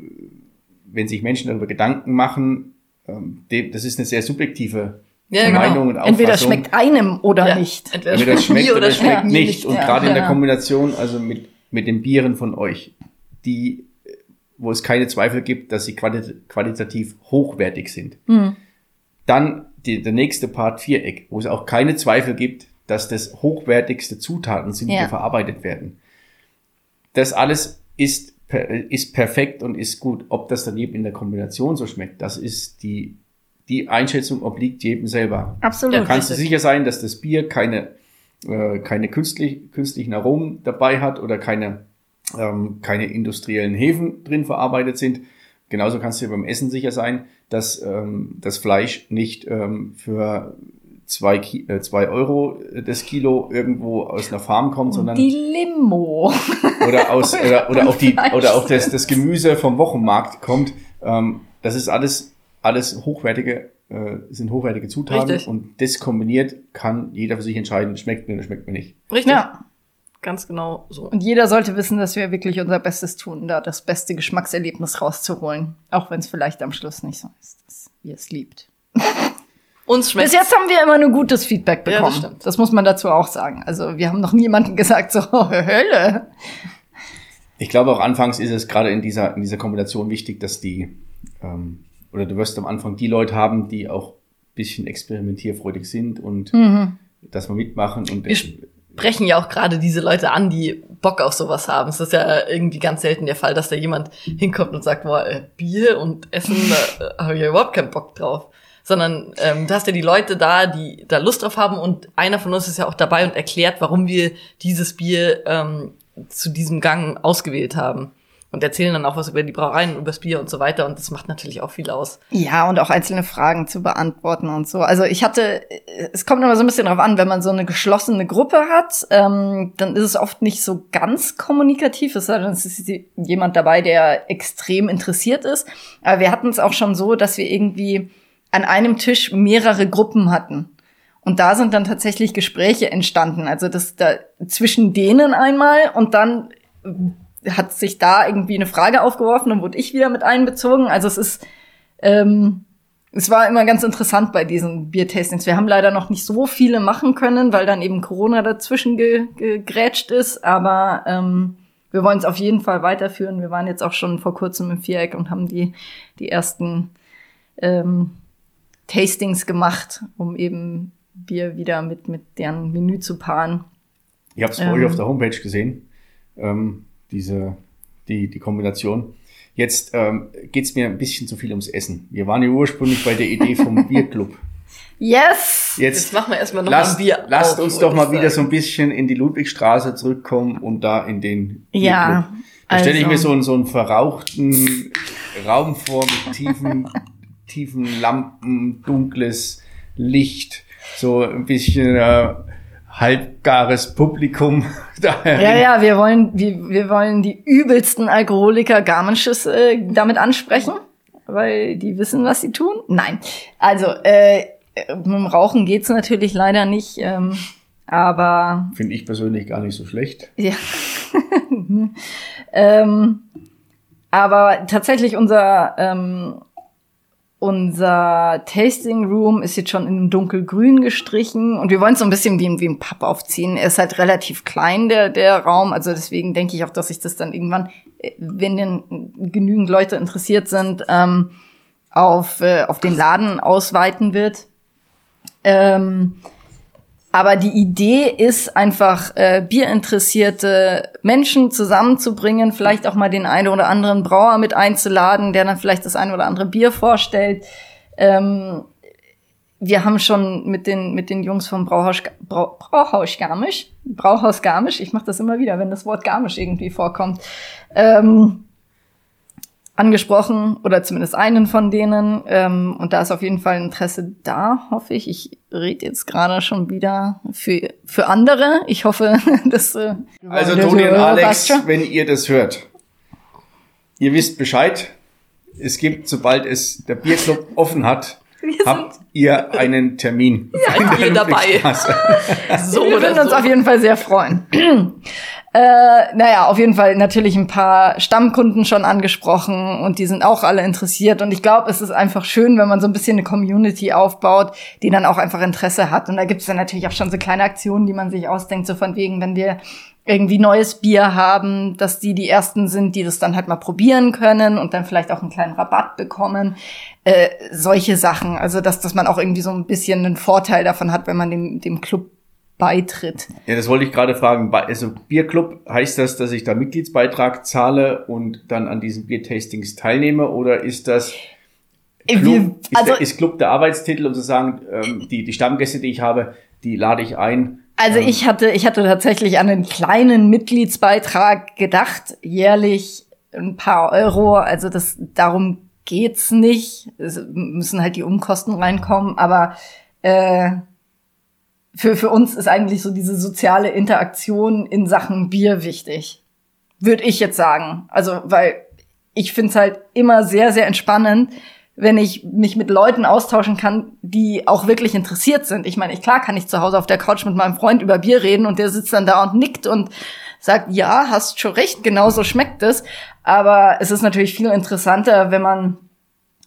wenn sich Menschen darüber Gedanken machen, ähm, dem- das ist eine sehr subjektive Ja, genau. Meinung und Auffassung. Entweder es schmeckt einem oder Ja. nicht. Entweder, Entweder schmeckt oder es schmeckt Ja, nicht. nicht, Und ja, gerade in der. Kombination, also mit, mit den Bieren von euch, die, wo es keine Zweifel gibt, dass sie quali qualitativ hochwertig sind. Hm. Dann die, der nächste Part Viereck, wo es auch keine Zweifel gibt, dass das hochwertigste Zutaten sind, die Ja. hier verarbeitet werden. Das alles ist, ist perfekt und ist gut. Ob das dann eben in der Kombination so schmeckt, das ist die, die Einschätzung obliegt jedem selber. Absolut. Da kannst du sicher sein, dass das Bier keine, äh, keine künstlich, künstlichen Aromen dabei hat oder keine, ähm, keine industriellen Hefen drin verarbeitet sind. Genauso kannst du dir beim Essen sicher sein, dass ähm, das Fleisch nicht ähm, für zwei, Ki äh, zwei Euro das Kilo irgendwo aus einer Farm kommt, sondern Die Limo. oder aus oder, oder auch die oder auch das, das Gemüse vom Wochenmarkt kommt. Ähm, das ist alles alles hochwertige äh, sind hochwertige Zutaten Richtig. und das kombiniert kann jeder für sich entscheiden, schmeckt mir oder schmeckt mir nicht. Richtig. Ja. Ganz genau so. Und jeder sollte wissen, dass wir wirklich unser Bestes tun, da das beste Geschmackserlebnis rauszuholen. Auch wenn es vielleicht am Schluss nicht so ist, dass ihr es liebt. Uns schmeckt Bis jetzt haben wir immer nur gutes Feedback Ja, das bekommen. stimmt. das muss man dazu auch sagen. Also wir haben noch niemanden gesagt, so Hölle. Ich glaube auch anfangs ist es gerade in dieser in dieser Kombination wichtig, dass die ähm, oder du wirst am Anfang die Leute haben, die auch ein bisschen experimentierfreudig sind und dass wir mitmachen und Wir sprechen ja auch gerade diese Leute an, die Bock auf sowas haben. Es ist ja irgendwie ganz selten der Fall, dass da jemand hinkommt und sagt, boah, äh, Bier und Essen, da äh, habe ich ja überhaupt keinen Bock drauf. Sondern ähm, du hast ja die Leute da, die da Lust drauf haben und einer von uns ist ja auch dabei und erklärt, warum wir dieses Bier ähm, zu diesem Gang ausgewählt haben. Und erzählen dann auch was über die Brauereien, über das Bier und so weiter. Und das macht natürlich auch viel aus. Ja, und auch einzelne Fragen zu beantworten und so. Also ich hatte, es kommt immer so ein bisschen drauf an, wenn man so eine geschlossene Gruppe hat, ähm, dann ist es oft nicht so ganz kommunikativ, es sei denn, es ist jemand dabei, der extrem interessiert ist. Aber wir hatten es auch schon so, dass wir irgendwie an einem Tisch mehrere Gruppen hatten. Und da sind dann tatsächlich Gespräche entstanden. Also das da zwischen denen einmal und dann hat sich da irgendwie eine Frage aufgeworfen und wurde ich wieder mit einbezogen. Also es ist ähm, es war immer ganz interessant bei diesen Biertastings. Wir haben leider noch nicht so viele machen können, weil dann eben Corona dazwischen ge gegrätscht ist. Aber ähm, wir wollen es auf jeden Fall weiterführen. Wir waren jetzt auch schon vor kurzem im Viereck und haben die, die ersten ähm, Tastings gemacht, um eben Bier wieder mit, mit deren Menü zu paaren. Ich habe es bei Ähm. euch auf der Homepage gesehen, ähm, diese, die, die Kombination. Jetzt ähm, geht es mir ein bisschen zu viel ums Essen. Wir waren ja ursprünglich bei der Idee vom Bierclub. Yes! Jetzt Jetzt machen wir erstmal noch lasst, ein Bier lasst auf, uns doch mal wieder so ein bisschen in die Ludwigstraße zurückkommen und da in den Ja, Bierclub. Da stelle ich also- mir so, einen- so einen verrauchten Raum vor mit tiefen, tiefen Lampen, dunkles Licht, so ein bisschen äh, halbgares Publikum. daher Ja, ja, wir wollen, wir, wir wollen die übelsten Alkoholiker Garmisches äh, damit ansprechen, weil die wissen, was sie tun. Nein, also äh, mit dem Rauchen geht's natürlich leider nicht, ähm, aber Finde ich persönlich gar nicht so schlecht. ja. ähm, aber tatsächlich unser ähm, unser Tasting Room ist jetzt schon in dunkelgrün gestrichen und wir wollen es so ein bisschen wie, wie ein Papp aufziehen. Er ist halt relativ klein, der, der Raum. Also deswegen denke ich auch, dass sich das dann irgendwann, äh, wenn denn genügend Leute interessiert sind, ähm, auf, äh, auf den Laden ausweiten wird. Ähm, aber die Idee ist einfach, äh, bierinteressierte Menschen zusammenzubringen, vielleicht auch mal den einen oder anderen Brauer mit einzuladen, der dann vielleicht das eine oder andere Bier vorstellt. Ähm, wir haben schon mit den, mit den Jungs vom Brauhaus, Brau, Brauhaus Garmisch, Brauhaus Garmisch, ich mache das immer wieder, wenn das Wort Garmisch irgendwie vorkommt, ähm, angesprochen oder zumindest einen von denen. Ähm, und da ist auf jeden Fall Interesse da, hoffe ich. Ich rede jetzt gerade schon wieder für, für andere. Ich hoffe, dass. Äh, Also Toni und Alex, wenn ihr das hört, ihr wisst Bescheid. Es gibt, sobald es der Bierclub offen hat, habt ihr einen Termin. Ja, ein Bier dabei. So Wir würden uns so. auf jeden Fall sehr freuen. äh, naja, auf jeden Fall natürlich ein paar Stammkunden schon angesprochen und die sind auch alle interessiert. Und ich glaube, es ist einfach schön, wenn man so ein bisschen eine Community aufbaut, die dann auch einfach Interesse hat. Und da gibt es dann natürlich auch schon so kleine Aktionen, die man sich ausdenkt, so von wegen, wenn wir irgendwie neues Bier haben, dass die die ersten sind, die das dann halt mal probieren können und dann vielleicht auch einen kleinen Rabatt bekommen. Äh, solche Sachen. Also, dass, dass man auch irgendwie so ein bisschen einen Vorteil davon hat, wenn man dem, dem Club beitritt. Ja, das wollte ich gerade fragen. Also Bierclub, heißt das, dass ich da Mitgliedsbeitrag zahle und dann an diesen Biertastings teilnehme? Oder ist das Club, Wir, ist, also, der, ist Club der Arbeitstitel, um zu sagen, ähm, die, die Stammgäste, die ich habe, die lade ich ein? Also ähm, ich hatte, ich hatte tatsächlich an einen kleinen Mitgliedsbeitrag gedacht, jährlich ein paar Euro. Also das, darum geht's nicht. Es müssen halt die Umkosten reinkommen, aber äh, für, für uns ist eigentlich so diese soziale Interaktion in Sachen Bier wichtig. Würde ich jetzt sagen. Also, weil ich finde es halt immer sehr, sehr entspannend, wenn ich mich mit Leuten austauschen kann, die auch wirklich interessiert sind. Ich meine, klar kann ich zu Hause auf der Couch mit meinem Freund über Bier reden und der sitzt dann da und nickt und sagt, ja, hast schon recht, genau so schmeckt es. Aber es ist natürlich viel interessanter, wenn man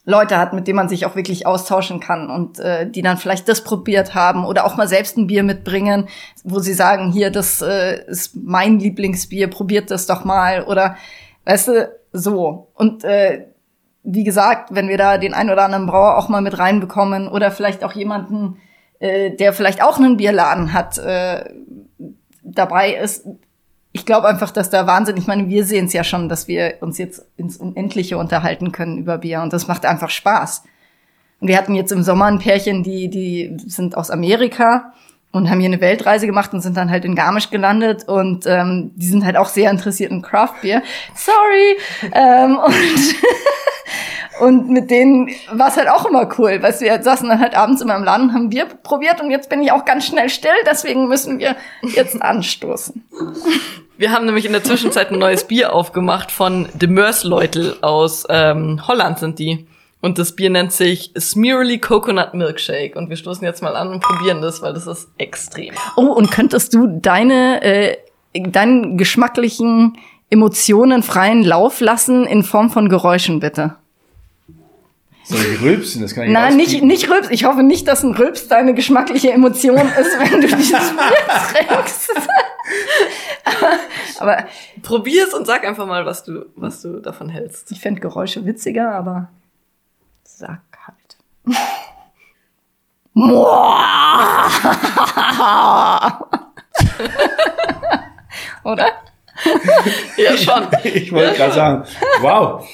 Leute hat, mit denen man sich auch wirklich austauschen kann und äh, die dann vielleicht das probiert haben oder auch mal selbst ein Bier mitbringen, wo sie sagen, hier, das äh, ist mein Lieblingsbier, probiert das doch mal oder weißt du, so. Und äh, wie gesagt, wenn wir da den ein oder anderen Brauer auch mal mit reinbekommen oder vielleicht auch jemanden, äh, der vielleicht auch einen Bierladen hat, äh, dabei ist, ich glaube einfach, dass da Wahnsinn, ich meine, wir sehen es ja schon, dass wir uns jetzt ins Unendliche unterhalten können über Bier und das macht einfach Spaß. Und wir hatten jetzt im Sommer ein Pärchen, die, die sind aus Amerika und haben hier eine Weltreise gemacht und sind dann halt in Garmisch gelandet und ähm, die sind halt auch sehr interessiert in Craft Beer. Sorry. ähm, und Und mit denen war es halt auch immer cool, du, wir saßen dann halt abends in meinem Laden, haben Bier probiert und jetzt bin ich auch ganz schnell still, deswegen müssen wir jetzt anstoßen. Wir haben nämlich in der Zwischenzeit ein neues Bier aufgemacht von De Meurs-Leutel aus ähm, Holland sind die. Und das Bier nennt sich Smearly Coconut Milkshake. Und wir stoßen jetzt mal an und probieren das, weil das ist extrem. Oh, und könntest du deine, äh, deinen geschmacklichen Emotionen freien Lauf lassen in Form von Geräuschen, bitte? Soll ich rülpsen? Das kann ich Nein, nicht, nicht Rülps. Ich hoffe nicht, dass ein Rülps deine geschmackliche Emotion ist, wenn du dieses Bier trinkst. aber Probier's und sag einfach mal, was du, was du davon hältst. ich fände Geräusche witziger, aber sag halt. Oder? Ja, schon. Ich wollte gerade sagen, wow,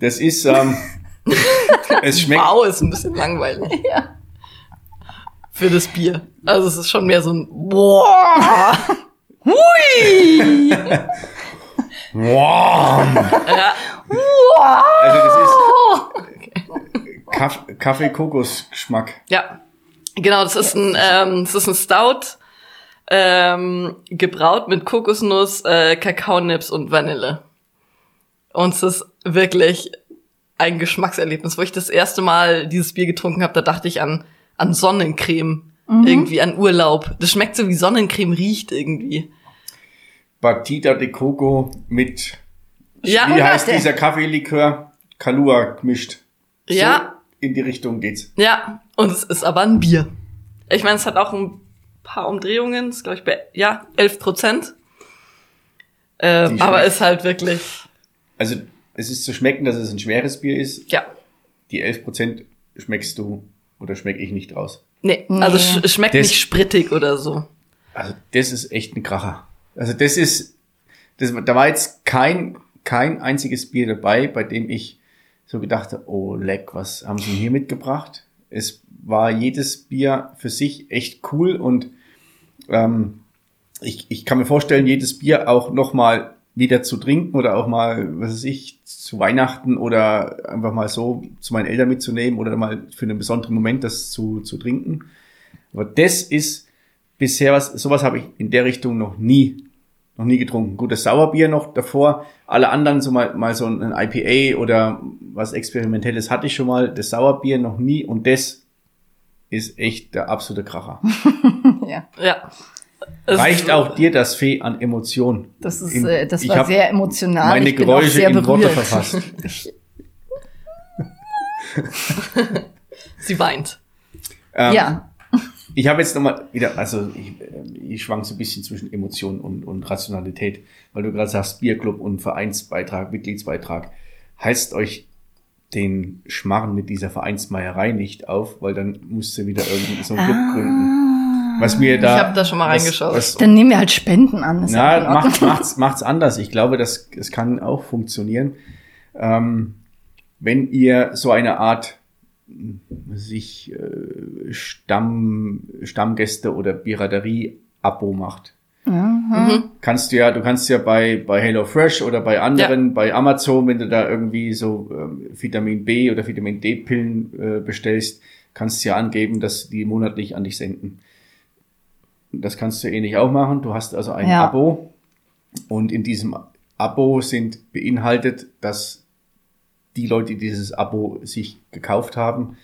das ist, ähm, es schmeckt, Wow, ist ein bisschen langweilig. Ja. Für das Bier. Also es ist schon mehr so ein Boah. Hui! wow. Ja, Also das ist Kaff Kaffee-Kokos-Geschmack. ja. Genau, das ist ein, ähm, das ist ein Stout, ähm, gebraut mit Kokosnuss, äh, Kakaonips und Vanille. Und es ist wirklich ein Geschmackserlebnis. Wo ich das erste Mal dieses Bier getrunken habe, da dachte ich an, an Sonnencreme. Irgendwie an Urlaub. Das schmeckt so wie Sonnencreme riecht irgendwie. Batida de Coco mit, Ja, wie heißt der- dieser Kaffeelikör? Kalua gemischt. So Ja. in die Richtung geht's. Ja, und es ist aber ein Bier. Ich meine, es hat auch ein paar Umdrehungen, ist glaube ich bei, ja, 11 Prozent. Ähm, aber ist halt wirklich, Also es ist zu schmecken, dass es ein schweres Bier ist. ja. Die 11% schmeckst du oder schmeck ich nicht raus. Nee, also sch es schmeckt Das- nicht sprittig oder so. Also das ist echt ein Kracher. Also das ist, das, da war jetzt kein, kein einziges Bier dabei, bei dem ich so gedacht habe, oh leck, was haben sie denn hier mitgebracht? Es war jedes Bier für sich echt cool und ähm, ich, ich kann mir vorstellen, jedes Bier auch noch wieder zu trinken oder auch mal, was weiß ich, zu Weihnachten oder einfach mal so zu meinen Eltern mitzunehmen oder mal für einen besonderen Moment das zu, zu trinken. Aber das ist bisher was, sowas habe ich in der Richtung noch nie, noch nie getrunken. Gutes Sauerbier noch davor. Alle anderen so mal, mal so ein IPA oder was Experimentelles hatte ich schon mal. Das Sauerbier noch nie und das ist echt der absolute Kracher. Ja, Ja. Es Reicht auch dir das Fee an Emotionen? das ist, In- äh, das war sehr emotional. Meine ich Geräusche sehr in Worte verfasst. Sie weint. Ähm, Ja, Ich habe jetzt nochmal wieder, also ich, äh, ich schwank so ein bisschen zwischen Emotion und, und Rationalität, weil du gerade sagst, Bierclub und Vereinsbeitrag, Mitgliedsbeitrag. Heißt euch den Schmarren mit dieser Vereinsmeierei nicht auf, weil dann musst du wieder irgendwie so einen Club gründen. Was mir da. Ich hab da schon mal was- reingeschaut. Was, dann nehmen wir halt Spenden an. ja na, Ordnung. macht, macht's, macht's anders. Ich glaube, das, das kann auch funktionieren. Ähm, wenn ihr so eine Art mh, sich äh, Stamm, Stammgäste oder Piraterie-Abo macht. Mhm. Kannst du ja, du kannst ja bei, bei HelloFresh oder bei anderen, bei Amazon, wenn du da irgendwie so ähm, Vitamin B oder Vitamin D-Pillen äh, bestellst, kannst du ja angeben, dass die monatlich an dich senden. Das kannst du ähnlich auch machen. Du hast also ein Ja. Abo und in diesem Abo sind beinhaltet, dass die Leute, die dieses Abo sich gekauft haben,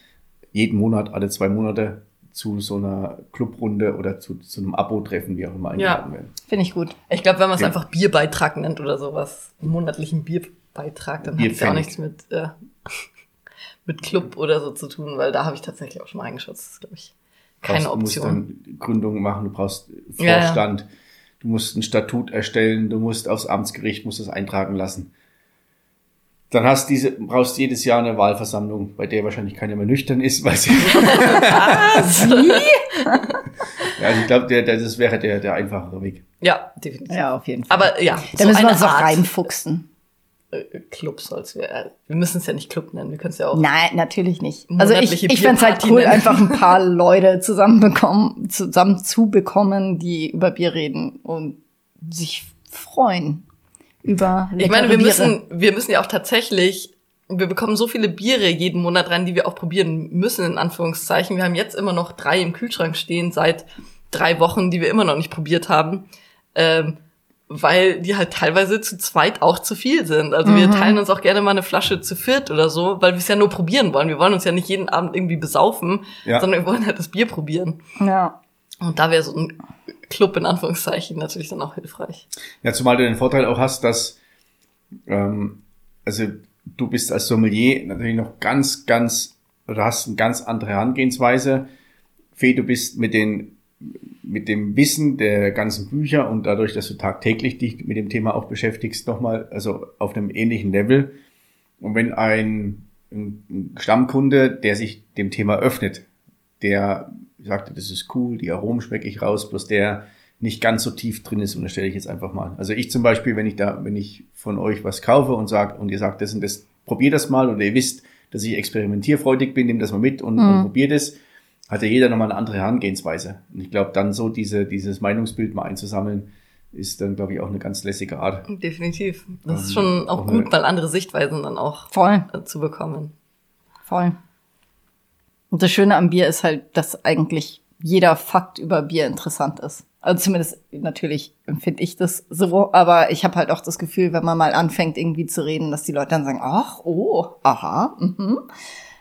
jeden Monat, alle zwei Monate zu so einer Clubrunde oder zu, zu einem Abo-Treffen, wie auch immer, eingeladen werden. Finde ich gut. Ich glaube, wenn man es Ja. einfach Bierbeitrag nennt oder sowas, einen monatlichen Bierbeitrag, dann hat es ja auch nichts mit, äh, mit Club oder so zu tun, weil da habe ich tatsächlich auch schon mal reingeschaut. Das ist, glaube ich, keine brauchst, Du musst Option. dann Gründungen machen, du brauchst Ja, ja. Vorstand, du musst ein Statut erstellen, du musst aufs Amtsgericht, musst das eintragen lassen. Dann hast diese, brauchst jedes Jahr eine Wahlversammlung, bei der wahrscheinlich keiner mehr nüchtern ist, weil sie, ja, also ich glaube, der, der, das wäre der, der einfachere Weg. Ja, definitiv. Ja, auf jeden Fall. Aber ja, da müssen wir uns auch reinfuchsen. Äh, Club soll's wir. Wir müssen es ja nicht Club nennen, wir können es ja auch. Nein, natürlich nicht. Also ich, ich fände es halt cool, nennen. einfach ein paar Leute zusammenbekommen, zusammen zu bekommen, die über Bier reden und sich freuen über Ich meine, wir leckere müssen, wir müssen ja auch tatsächlich, wir bekommen so viele Biere jeden Monat rein, die wir auch probieren müssen, in Anführungszeichen. Wir haben jetzt immer noch drei im Kühlschrank stehen seit drei Wochen, die wir immer noch nicht probiert haben. Ähm, weil die halt teilweise zu zweit auch zu viel sind. Also wir teilen uns auch gerne mal eine Flasche zu viert oder so, weil wir es ja nur probieren wollen. Wir wollen uns ja nicht jeden Abend irgendwie besaufen, Ja. sondern wir wollen halt das Bier probieren. Ja. Und da wäre so ein Club in Anführungszeichen natürlich dann auch hilfreich. Ja, zumal du den Vorteil auch hast, dass, ähm, also du bist als Sommelier natürlich noch ganz, ganz, oder hast eine ganz andere Herangehensweise. Fee, du bist mit den mit dem Wissen der ganzen Bücher und dadurch, dass du tagtäglich dich mit dem Thema auch beschäftigst, nochmal, also auf einem ähnlichen Level. Und wenn ein, ein Stammkunde, der sich dem Thema öffnet, der sagte, das ist cool, die Aromen schmecke ich raus, bloß der nicht ganz so tief drin ist, unterstelle ich jetzt einfach mal. Also ich zum Beispiel, wenn ich da, wenn ich von euch was kaufe und sagt und ihr sagt, das und das, probier das mal und ihr wisst, dass ich experimentierfreudig bin, nehmt das mal mit und, mhm. und probiert es, hat ja jeder nochmal eine andere Herangehensweise. Und ich glaube, dann so diese, dieses Meinungsbild mal einzusammeln, ist dann, glaube ich, auch eine ganz lässige Art. Definitiv. Das ähm, ist schon auch, auch gut, mal andere Sichtweisen dann auch Voll. zu bekommen. Voll. Und das Schöne am Bier ist halt, dass eigentlich jeder Fakt über Bier interessant ist. Also zumindest natürlich empfinde ich das so, aber ich habe halt auch das Gefühl, wenn man mal anfängt irgendwie zu reden, dass die Leute dann sagen, ach, oh, aha, mhm.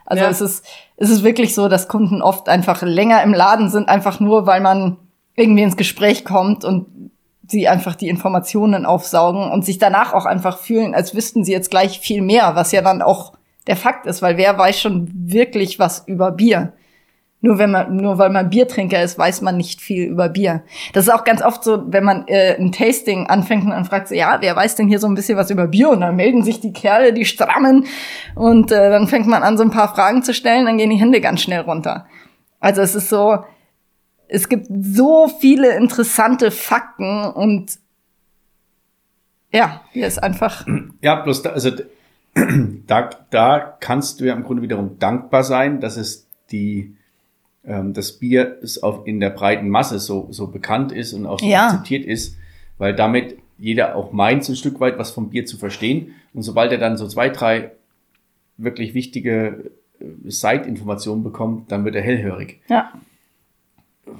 Also ja. es ist es ist wirklich so, dass Kunden oft einfach länger im Laden sind, einfach nur, weil man irgendwie ins Gespräch kommt und sie einfach die Informationen aufsaugen und sich danach auch einfach fühlen, als wüssten sie jetzt gleich viel mehr, was ja dann auch der Fakt ist, weil wer weiß schon wirklich was über Bier? Nur wenn man, nur weil man Biertrinker ist, weiß man nicht viel über Bier. Das ist auch ganz oft so, wenn man äh, ein Tasting anfängt und dann fragt ja, wer weiß denn hier so ein bisschen was über Bier? Und dann melden sich die Kerle, die strammen und äh, dann fängt man an, so ein paar Fragen zu stellen, dann gehen die Hände ganz schnell runter. Also es ist so, es gibt so viele interessante Fakten und ja, hier ist einfach. Ja, bloß da, also da, da kannst du ja im Grunde wiederum dankbar sein, dass es die ähm, das Bier ist auf, in der breiten Masse so, so bekannt ist und auch so ja. akzeptiert ist, weil damit jeder auch meint, so ein Stück weit was vom Bier zu verstehen. Und sobald er dann so zwei, drei wirklich wichtige äh, Side-Informationen bekommt, dann wird er hellhörig. Ja.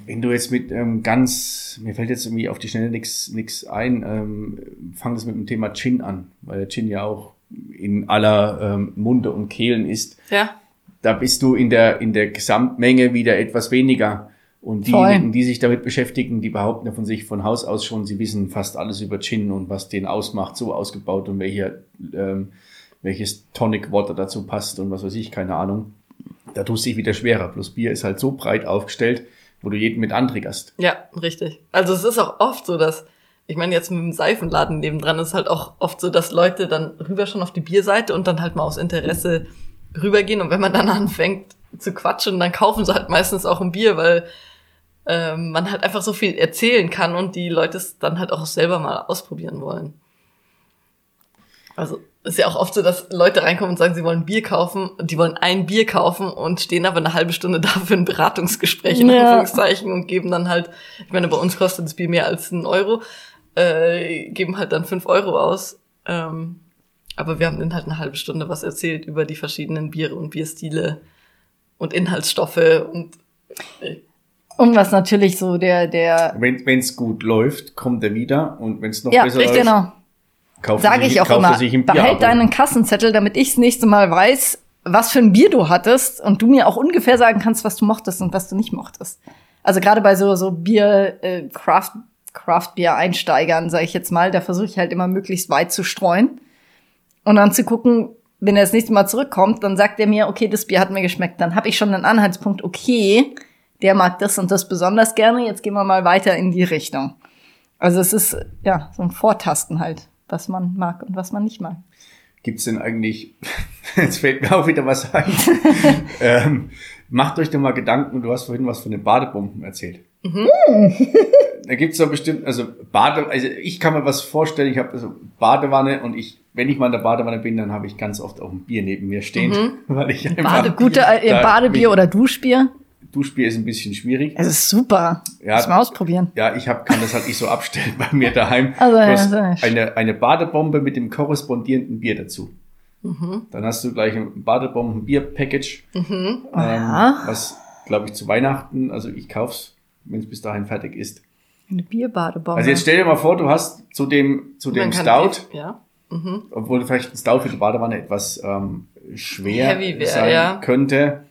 Wenn du jetzt mit ähm, ganz, mir fällt jetzt irgendwie auf die Schnelle nichts nix ein, ähm, fang das mit dem Thema Gin an, weil der Gin ja auch in aller ähm, Munde und Kehlen ist. Ja da bist du in der, in der Gesamtmenge wieder etwas weniger. Und diejenigen, die sich damit beschäftigen, die behaupten ja von sich von Haus aus schon, sie wissen fast alles über Gin und was den ausmacht, so ausgebaut und welcher, ähm, welches Tonic Water dazu passt und was weiß ich, keine Ahnung. Da tust du dich wieder schwerer. Plus Bier ist halt so breit aufgestellt, wo du jeden mit antriggerst. Ja, richtig. Also es ist auch oft so, dass, ich meine, jetzt mit dem Seifenladen nebendran ist halt auch oft so, dass Leute dann rüber schon auf die Bierseite und dann halt mal aus Interesse rübergehen und wenn man dann anfängt zu quatschen, dann kaufen sie halt meistens auch ein Bier, weil ähm, man halt einfach so viel erzählen kann und die Leute es dann halt auch selber mal ausprobieren wollen. Also ist ja auch oft so, dass Leute reinkommen und sagen, sie wollen Bier kaufen, die wollen ein Bier kaufen und stehen aber eine halbe Stunde da für ein Beratungsgespräch in ja. Anführungszeichen und geben dann halt, ich meine, bei uns kostet das Bier mehr als einen Euro, äh, geben halt dann fünf Euro aus. Ähm, aber wir haben dann halt eine halbe Stunde was erzählt über die verschiedenen Biere und Bierstile und Inhaltsstoffe und äh, und was natürlich so der der wenn es gut läuft, kommt er wieder und wenn es noch ja, besser läuft, genau. kauft Sage ich auch immer, behalt deinen Kassenzettel, damit ich das nächste Mal weiß, was für ein Bier du hattest und du mir auch ungefähr sagen kannst, was du mochtest und was du nicht mochtest. Also gerade bei so so Bier äh, Craft Craft Bier Einsteigern, sage ich jetzt mal, da versuche ich halt immer möglichst weit zu streuen und dann zu gucken, wenn er das nächste Mal zurückkommt, dann sagt er mir, okay, das Bier hat mir geschmeckt. Dann habe ich schon einen Anhaltspunkt, okay, der mag das und das besonders gerne, jetzt gehen wir mal weiter in die Richtung. Also es ist ja so ein Vortasten halt, was man mag und was man nicht mag. Gibt's denn eigentlich, jetzt fällt mir auch wieder was ein, ähm, macht euch doch mal Gedanken, du hast vorhin was von den Badebomben erzählt. Mhm. Da gibt's doch bestimmt, also Bade, also ich kann mir was vorstellen, ich habe also Badewanne und ich wenn ich mal in der Badewanne bin, dann habe ich ganz oft auch ein Bier neben mir stehen, mhm. weil ich Bade, gute äh, Badebier oder Duschbier. Duschbier ist ein bisschen schwierig. Es ist super. Ja, Muss mal ausprobieren. Ja, ich hab, kann das halt nicht so abstellen bei mir daheim. Also, ja, eine, eine Badebombe mit dem korrespondierenden Bier dazu. Mhm. Dann hast du gleich ein Badebomben-Bier-Package, mhm. ähm, was, glaube ich, zu Weihnachten, also ich kauf's, wenn es bis dahin fertig ist. Eine Bierbadebombe. Also jetzt stell dir mal vor, du hast zu dem, zu dem Stout, ja. Mhm. Obwohl vielleicht ein Stout für die Badewanne etwas ähm, schwer wär, sein ja. könnte.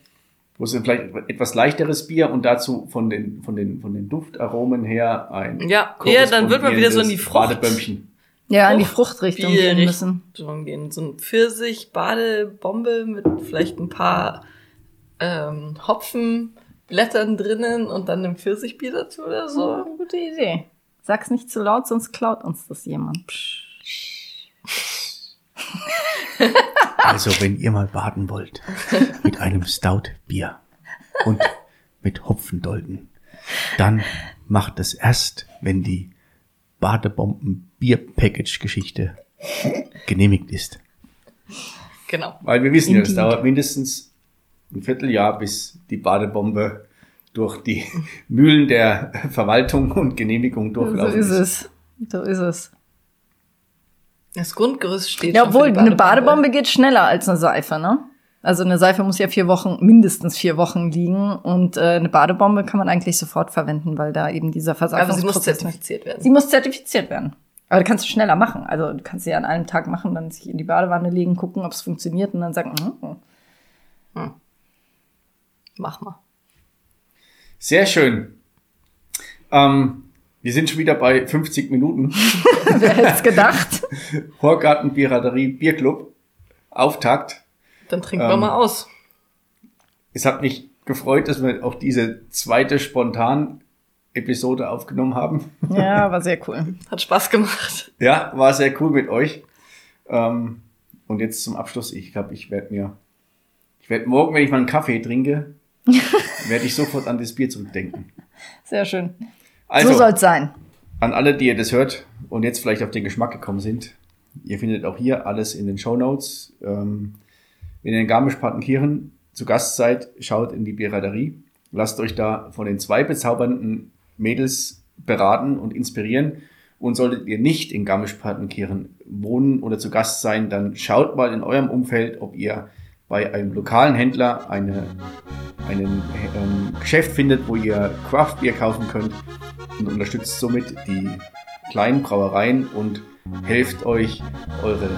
Wo es vielleicht etwas leichteres Bier und dazu von den, von den, von den Duftaromen her ein Ja, ja dann wird man wieder so in die Frucht. Badebömmchen. Ja, in die Fruchtrichtung gehen müssen. Richtung gehen. So ein Pfirsich-Badebombe mit vielleicht ein paar ähm, Hopfenblättern drinnen und dann einem Pfirsichbier dazu oder so. So, gute Idee. Sag's nicht zu laut, sonst klaut uns das jemand. Also, wenn ihr mal baden wollt, mit einem Stout-Bier und mit Hopfendolden, dann macht es erst, wenn die Badebomben-Bier-Package-Geschichte genehmigt ist. Genau. Weil wir wissen ja, es dauert mindestens ein Vierteljahr, bis die Badebombe durch die Mühlen der Verwaltung und Genehmigung So durchlaufen ist es. So ist es. Das Grundgerüst steht Ja, obwohl, eine Badebombe geht schneller als eine Seife, ne? Also eine Seife muss ja vier Wochen, mindestens vier Wochen liegen und äh, eine Badebombe kann man eigentlich sofort verwenden, weil da eben dieser Aber sie muss Versagungsprozess... zertifiziert werden. Sie muss zertifiziert werden. Aber du kannst du schneller machen. Also du kannst sie an einem Tag machen, dann sich in die Badewanne legen, gucken, ob es funktioniert und dann sagen, hm, hm. Mach mal. Sehr schön. Ähm, wir sind schon wieder bei 50 Minuten. wer hätte es gedacht? Horgarten Piraterie Bierclub. Auftakt. Dann trinken Ähm, wir mal aus. Es hat mich gefreut, dass wir auch diese zweite Spontan-Episode aufgenommen haben. Ja, war sehr cool. Hat Spaß gemacht. Ja, war sehr cool mit euch. Ähm, und jetzt zum Abschluss, ich glaube, ich werde mir, ich werde morgen, wenn ich mal einen Kaffee trinke, werde ich sofort an das Bier zurückdenken. Sehr schön. Also, so soll's sein. an alle, die ihr das hört und jetzt vielleicht auf den Geschmack gekommen sind, ihr findet auch hier alles in den Show Notes. Ähm, wenn ihr in Garmisch-Partenkirchen zu Gast seid, schaut in die Bierraderie. Lasst euch da von den zwei bezaubernden Mädels beraten und inspirieren. Und solltet ihr nicht in Garmisch-Partenkirchen wohnen oder zu Gast sein, dann schaut mal in eurem Umfeld, ob ihr bei einem lokalen Händler eine, einen ähm, Geschäft findet, wo ihr Craft-Bier kaufen könnt und unterstützt somit die kleinen Brauereien und helft euch, eure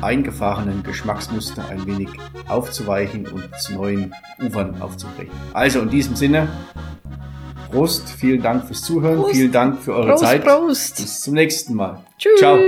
eingefahrenen Geschmacksmuster ein wenig aufzuweichen und zu neuen Ufern aufzubrechen. Also in diesem Sinne, Prost, vielen Dank fürs Zuhören, Prost. vielen Dank für eure Prost, Zeit. Prost. Bis zum nächsten Mal. Tschüss. Ciao.